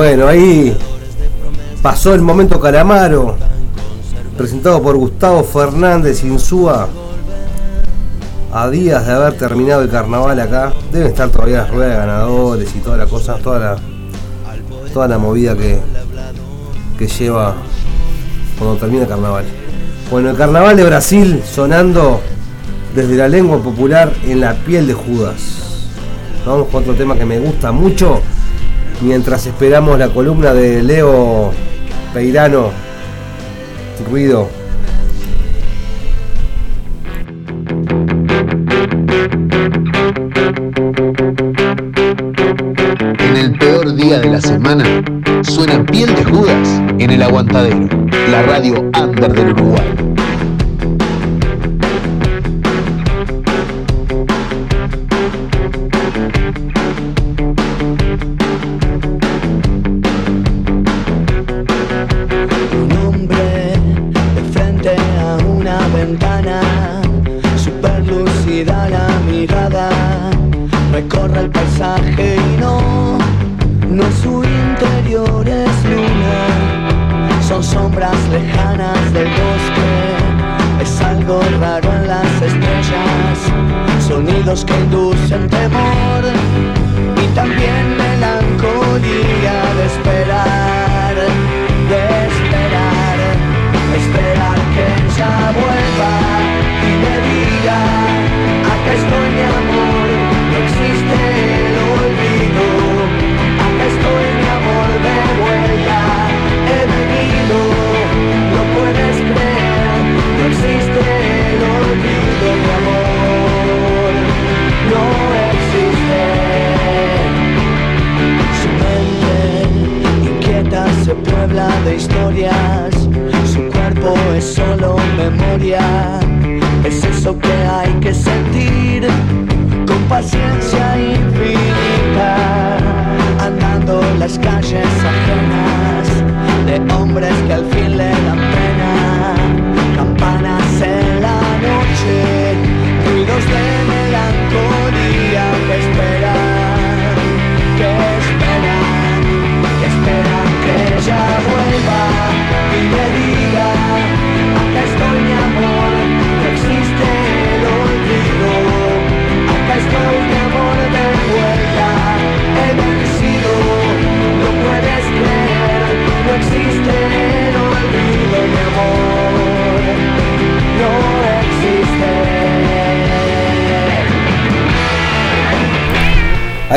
Bueno, ahí pasó el momento Calamaro, presentado por Gustavo Fernández Insúa. A días de haber terminado el carnaval acá, deben estar todavía las ruedas de ganadores y toda la cosa, toda la, toda la movida que, que lleva cuando termina el carnaval. Bueno, el carnaval de Brasil sonando desde la lengua popular en la piel de Judas. Vamos con otro tema que me gusta mucho mientras esperamos la columna de Leo Peirano. Ruido. En el peor día de la semana, suena Piel de Judas en el Aguantadero, la radio under del Uruguay.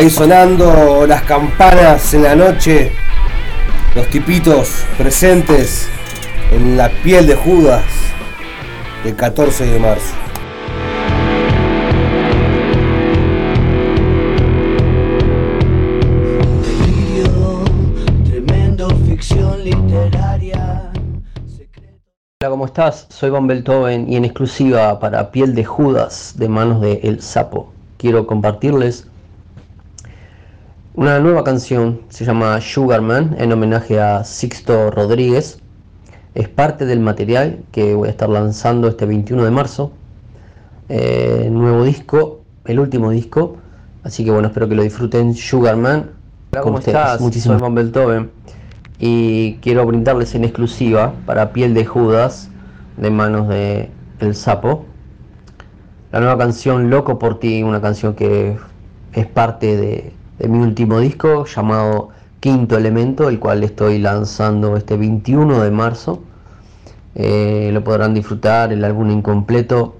Sonando las campanas en la noche, los tipitos presentes en la piel de Judas el 14 de marzo. Hola, ¿cómo estás? Soy Van Beethoven y en exclusiva para Piel de Judas de manos de El Sapo. Quiero compartirles una nueva canción, se llama Sugarman, en homenaje a Sixto Rodríguez. Es parte del material que voy a estar lanzando este 21 de marzo. Eh, nuevo disco, el último disco. Así que bueno, espero que lo disfruten. Sugarman. Hola, ¿cómo estás? Muchísimas Soy Van Beethoven y quiero brindarles en exclusiva para Piel de Judas de manos de El Sapo la nueva canción Loco por ti, una canción que es parte de, de mi último disco llamado Quinto Elemento, el cual estoy lanzando este 21 de marzo. Eh, lo podrán disfrutar el álbum incompleto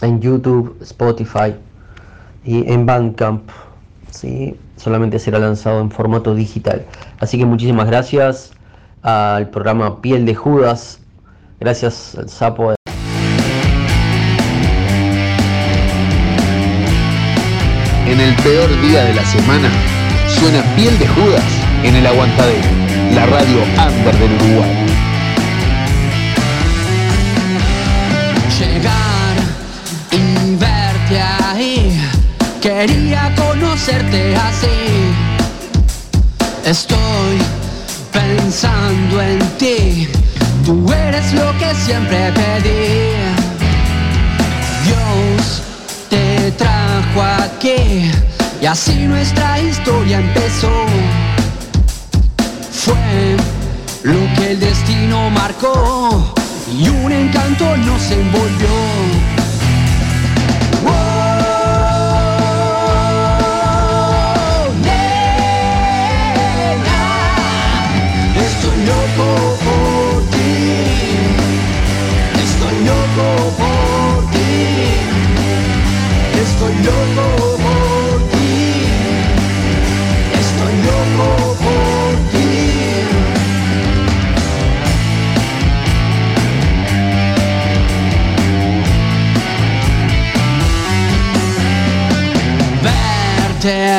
en YouTube, Spotify y en Bandcamp. ¿sí? Solamente será lanzado en formato digital. Así que muchísimas gracias al programa Piel de Judas. Gracias al sapo. Peor día de la semana, suena Piel de Judas en el Aguantadero, la radio under del Uruguay. llegar y verte ahí. Quería conocerte así. Estoy pensando en ti. Tú eres lo que siempre pedí. Dios te trajo aquí y así nuestra historia empezó. Fue lo que el destino marcó y un encanto nos envolvió.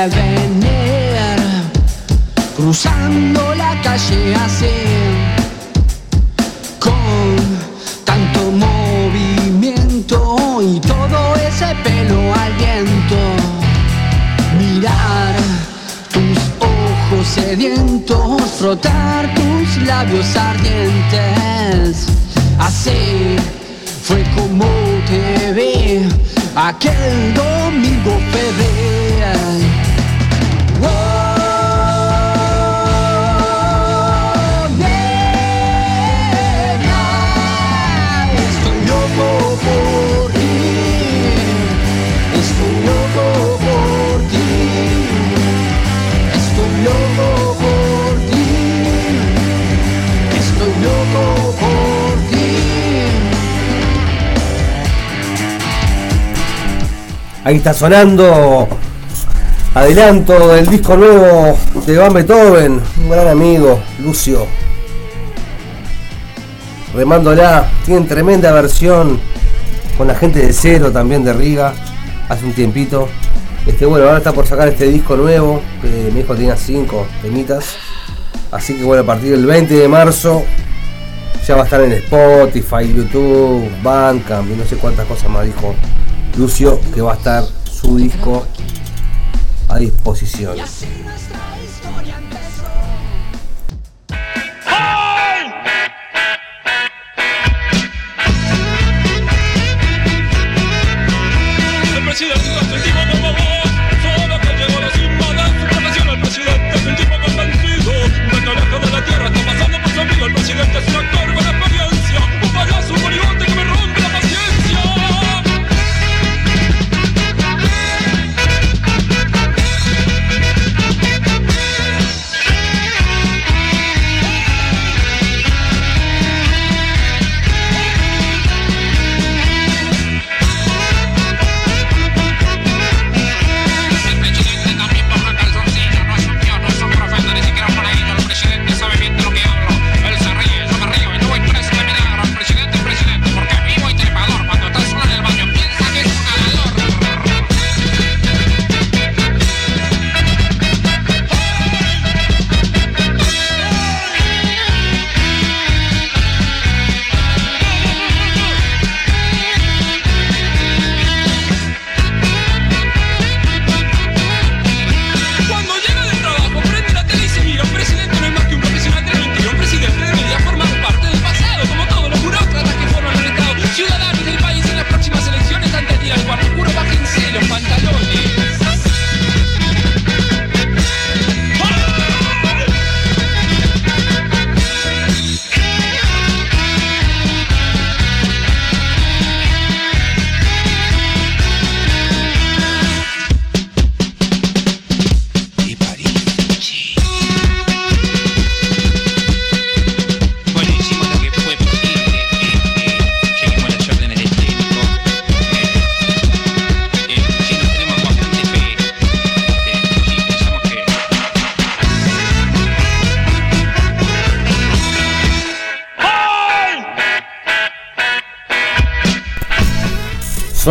Venir cruzando la calle así con tanto movimiento y todo ese pelo al viento. Mirar tus ojos sedientos frotar tus labios ardientes. Así fue como te vi aquel domingo febril Ahí está sonando adelanto del disco nuevo de Van Beethoven, un gran amigo, Lucio. Remándola, tienen tremenda versión con la gente de Cero también de Riga, hace un tiempito. Este, bueno, ahora está por sacar este disco nuevo, que mi hijo tenía 5 temitas. Así que bueno, a partir del 20 de marzo ya va a estar en Spotify, YouTube, Bandcamp y no sé cuántas cosas más dijo Lucio que va a estar su disco a disposición.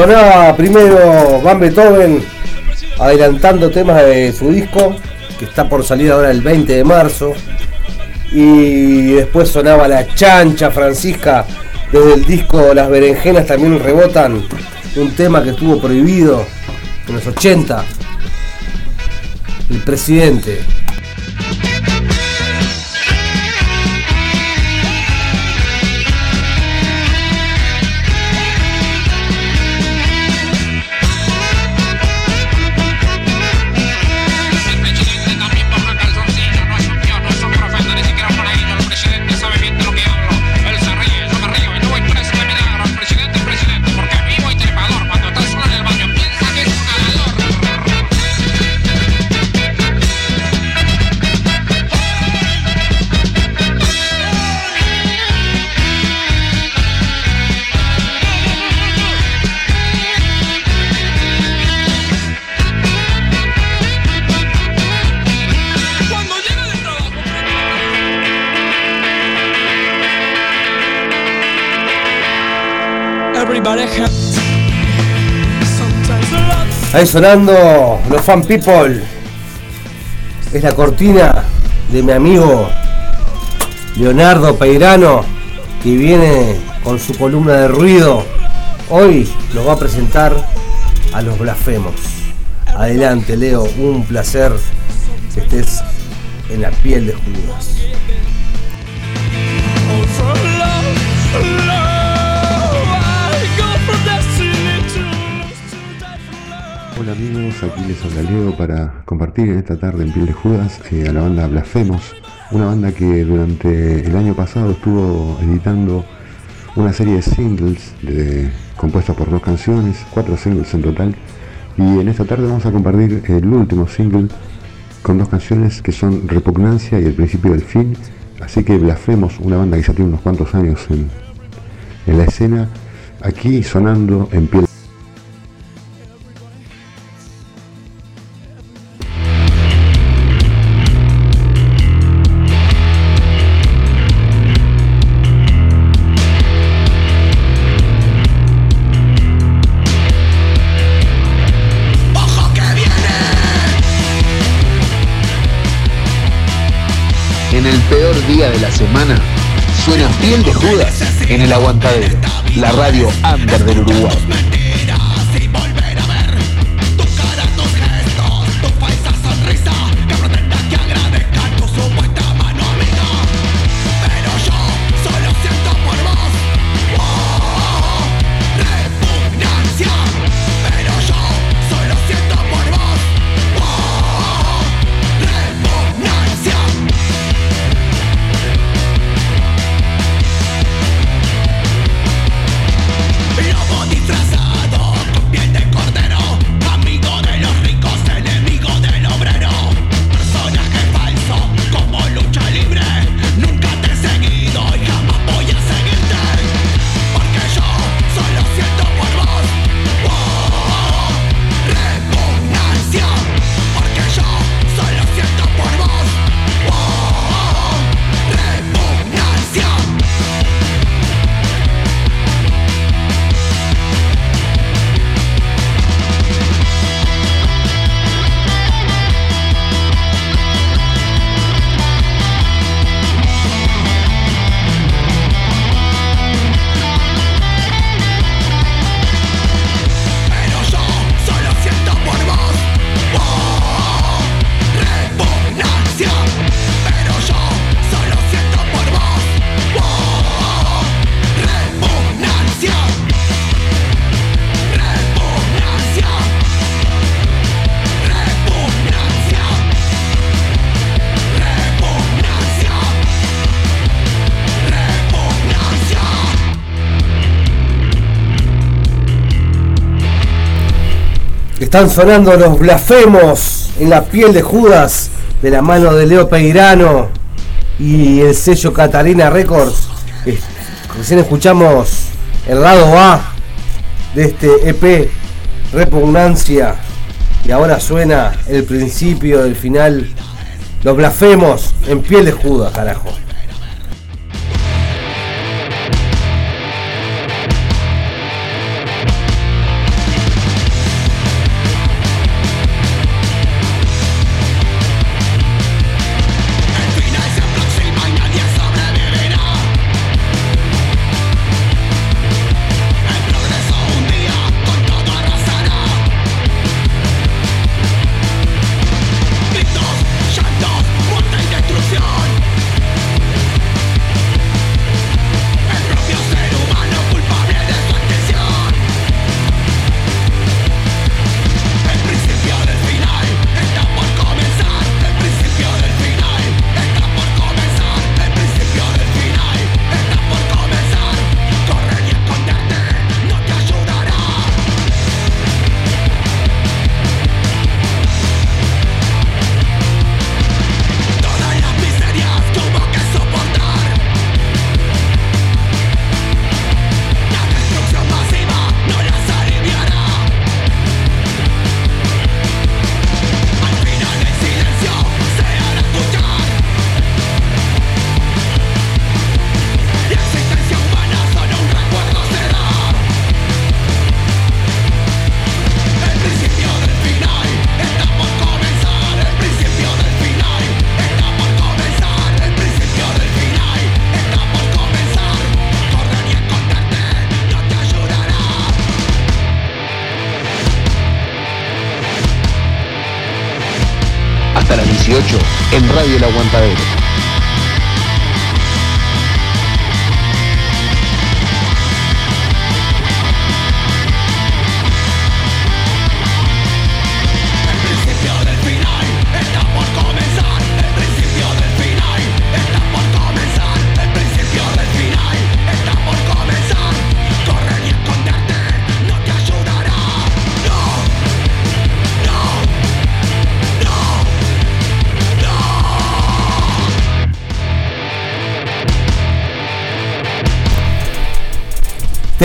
Sonaba primero Van Beethoven adelantando temas de su disco, que está por salir ahora el 20 de marzo. Y después sonaba la chancha Francisca desde el disco Las berenjenas también rebotan, un tema que estuvo prohibido en los 80. El presidente. Ahí sonando los fan people. Es la cortina de mi amigo Leonardo Peirano que viene con su columna de ruido. Hoy nos va a presentar a los blasfemos. Adelante, Leo, un placer que estés en la piel de Judas. Hola amigos, aquí les habla Leo para compartir en esta tarde en Piel de Judas eh, a la banda Blasfemos, una banda que durante el año pasado estuvo editando una serie de singles de- compuesta por dos canciones, cuatro singles en total, y en esta tarde vamos a compartir el último single con dos canciones que son Repugnancia y El principio del fin, así que Blasfemos, una banda que ya tiene unos cuantos años en, en la escena, aquí sonando en Piel En el Aguantadero, la radio under del Uruguay. Están sonando los blasfemos en la piel de Judas de la mano de Leo Peirano y el sello Catarina Records. Es- Recién escuchamos el lado A de este EP Repugnancia y ahora suena el principio del final. Los blasfemos en piel de Judas, carajo. El Aguantadero.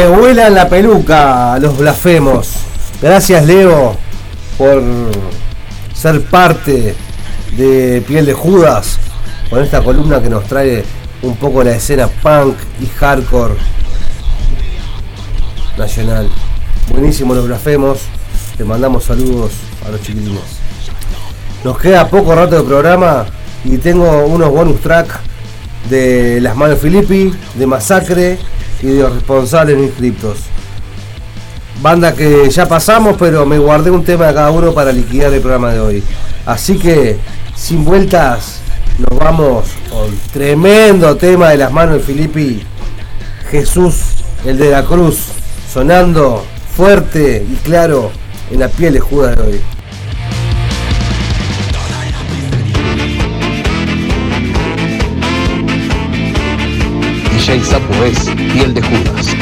Te vuelan la peluca los blasfemos. Gracias Leo por ser parte de Piel de Judas con esta columna que nos trae un poco la escena punk y hardcore nacional. Buenísimo los blasfemos. Te mandamos saludos a los chiquilines. Nos queda poco rato de programa y tengo unos bonus track de Las Manos Filippi, de Masacre los responsables inscriptos. Banda que ya pasamos, pero me guardé un tema de cada uno para liquidar el programa de hoy. Así que, sin vueltas, nos vamos con tremendo tema de las manos de Filippi. Jesús, el de la cruz, sonando fuerte y claro en la piel de Judas de hoy. DJ Sapo es Piel de Judas.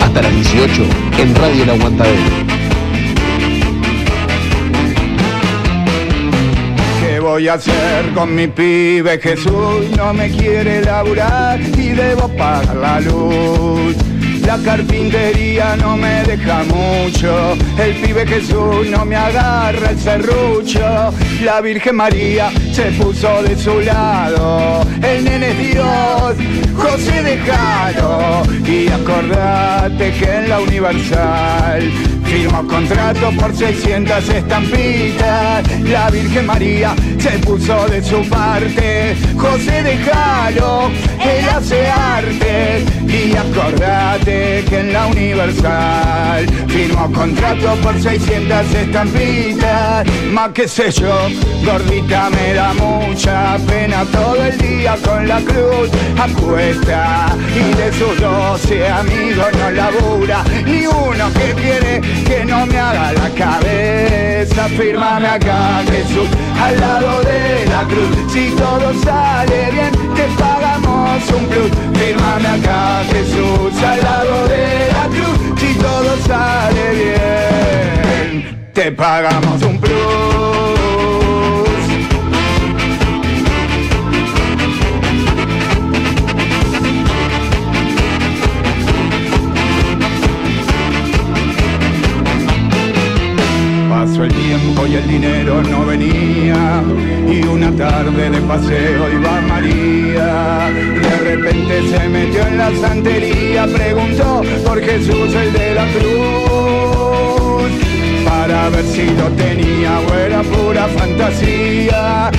Hasta las 18 en Radio El Aguantadero. ¿Qué voy a hacer con mi pibe? Jesús no me quiere laburar y debo pagar la luz. La carpintería no me deja mucho, el pibe Jesús no me agarra el serrucho, la Virgen María se puso de su lado, el nene Dios, José déjalo y acordate que en la Universal firmó contrato por 600 estampitas, la Virgen María se puso de su parte, José déjalo, él hace arte. Y acordate que en la Universal firmó contrato por 600 estampitas, más que sé yo, gordita me da mucha pena. Todo el día con la cruz acuesta y de sus 12 amigos no labura ni uno que quiere que no me haga la cabeza, fírmame acá Jesús al lado de la cruz, si todo sale bien te pagamos un plus, fírmame acá Jesús al lado de la cruz, si todo sale bien te pagamos un plus. El dinero no venía y una tarde de paseo iba María. De repente se metió en la santería, preguntó por Jesús el de la cruz. Para ver si lo tenía o era pura fantasía.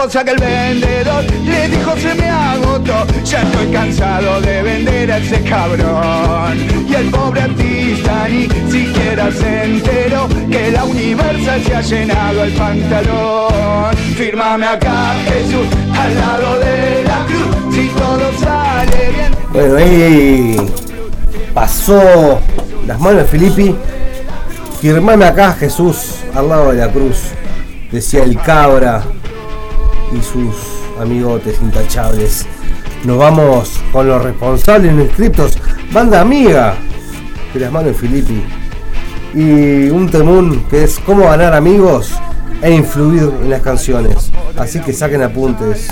Cosa que el vendedor le dijo se me agotó. Ya estoy cansado de vender a ese cabrón. Y el pobre artista ni siquiera se enteró que la Universal se ha llenado el pantalón. Fírmame acá, Jesús, al lado de la cruz. Si todo sale bien. Bueno, ahí pasó las manos de Filippi. Firmame acá, Jesús, al lado de la cruz. Decía el cabra y sus amigotes intachables. Nos vamos con los responsables no inscriptos. Banda amiga de las manos. Y un temún que es cómo ganar amigos e influir en las canciones. Así que saquen apuntes.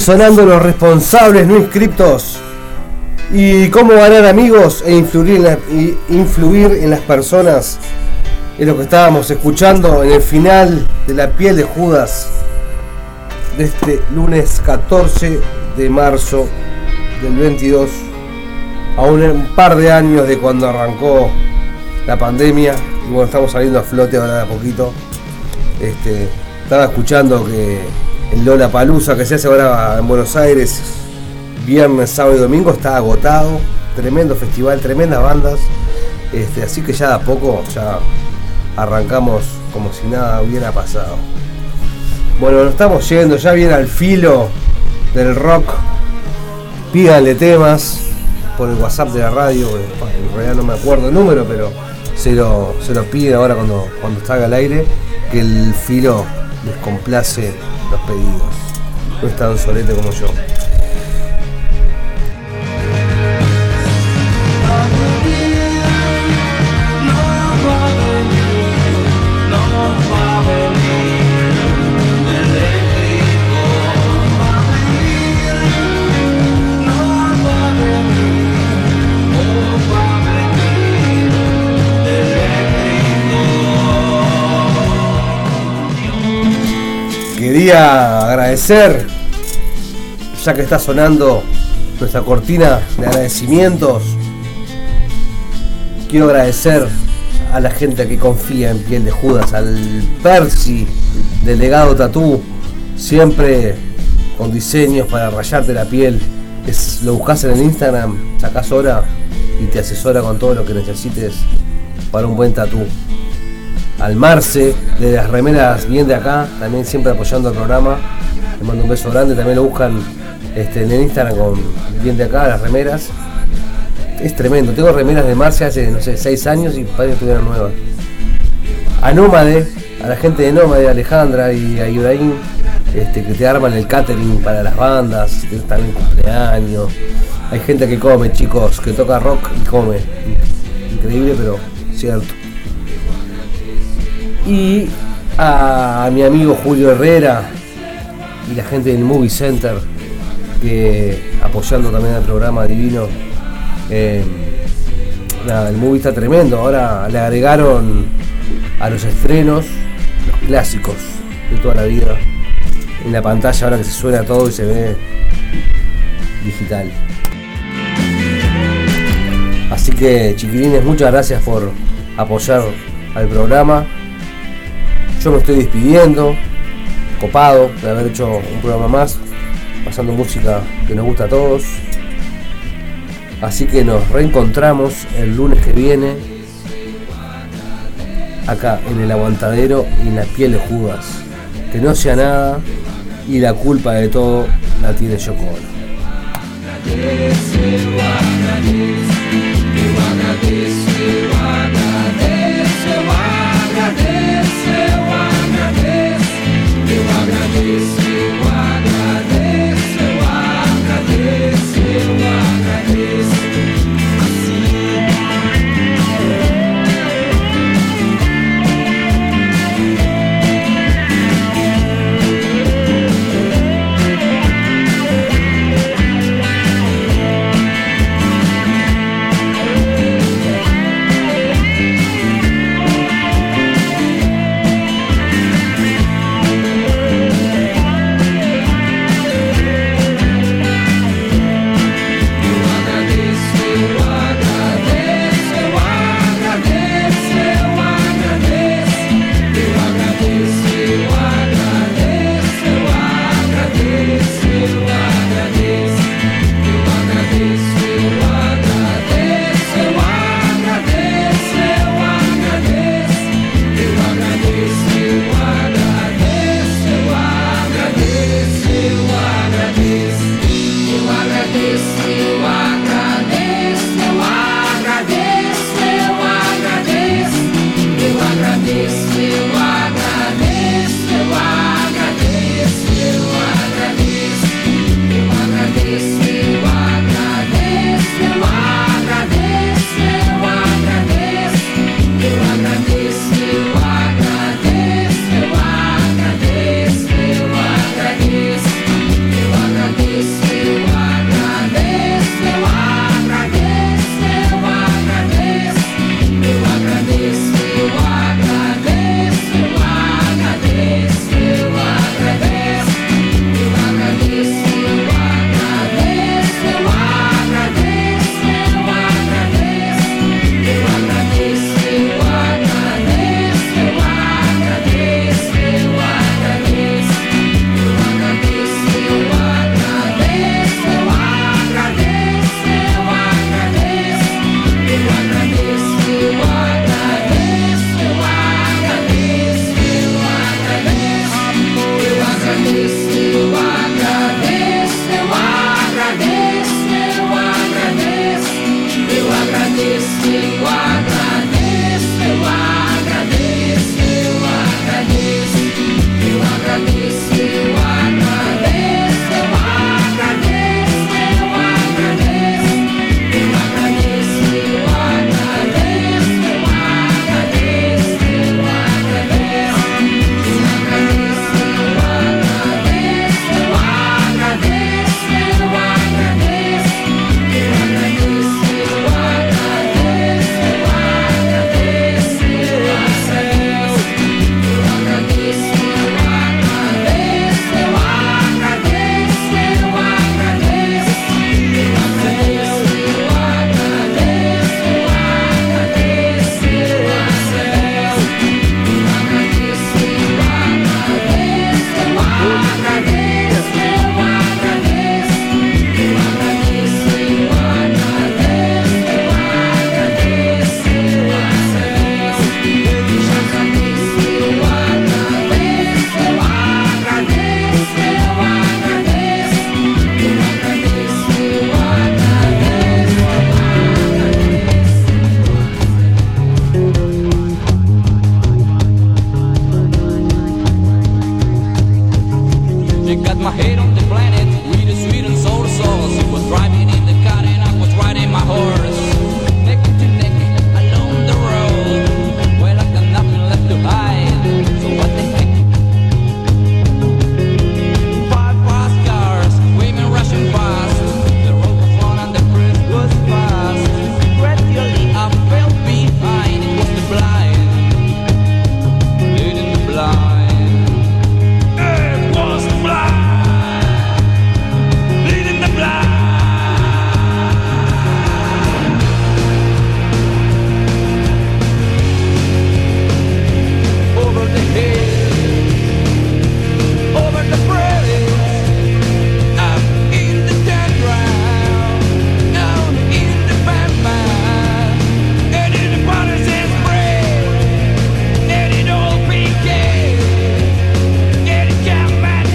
Sonando los responsables no inscriptos. Y cómo ganar amigos e influir en, influir en las personas. Es lo que estábamos escuchando en el final de La piel de Judas de este lunes 14 de marzo del 22. A un par de años de cuando arrancó la pandemia. Y bueno, estamos saliendo a flote ahora de a poquito. Este, estaba escuchando que el Lola Palusa que se hace ahora en Buenos Aires, viernes, sábado y domingo, está agotado. Tremendo festival, tremendas bandas. Este, así que ya de a poco ya arrancamos como si nada hubiera pasado. Bueno, nos estamos yendo, ya viene al filo del rock. Pídanle temas por el WhatsApp de la radio. En realidad no me acuerdo el número, pero se lo, se lo ahora cuando, cuando salga al aire. Que el filo les complace los pedidos. No es tan solete como yo. Quería agradecer, ya que está sonando nuestra cortina de agradecimientos, quiero agradecer a la gente que confía en Piel de Judas, al Percy, delegado Tatú, siempre con diseños para rayarte la piel. Es, lo buscas en el Instagram, sacas hora y te asesora con todo lo que necesites para un buen tatú. Al Marce, de las remeras bien de acá, también siempre apoyando el programa. Le mando un beso grande, también lo buscan este, en Instagram con bien de acá, las remeras. Es tremendo, tengo remeras de Marce hace, no sé, 6 años y parece que nuevas. A Nómade, a la gente de Nómade, Alejandra y a Ibrahim, este, que te arman el catering para las bandas, que también cumpleaños. Hay gente que come, chicos, que toca rock y come. Increíble, pero cierto. Y a mi amigo Julio Herrera y la gente del Movie Center, que apoyando también al programa divino. Eh, el movie está tremendo. Ahora le agregaron a los estrenos los clásicos de toda la vida. En la pantalla ahora que se suena todo y se ve digital. Así que chiquilines, muchas gracias por apoyar al programa. Me estoy despidiendo, copado de haber hecho un programa más, pasando música que nos gusta a todos. Así que nos reencontramos el lunes que viene, acá en el aguantadero y en la piel de Judas. Que no sea nada y la culpa de todo la tiene Yoko Ono.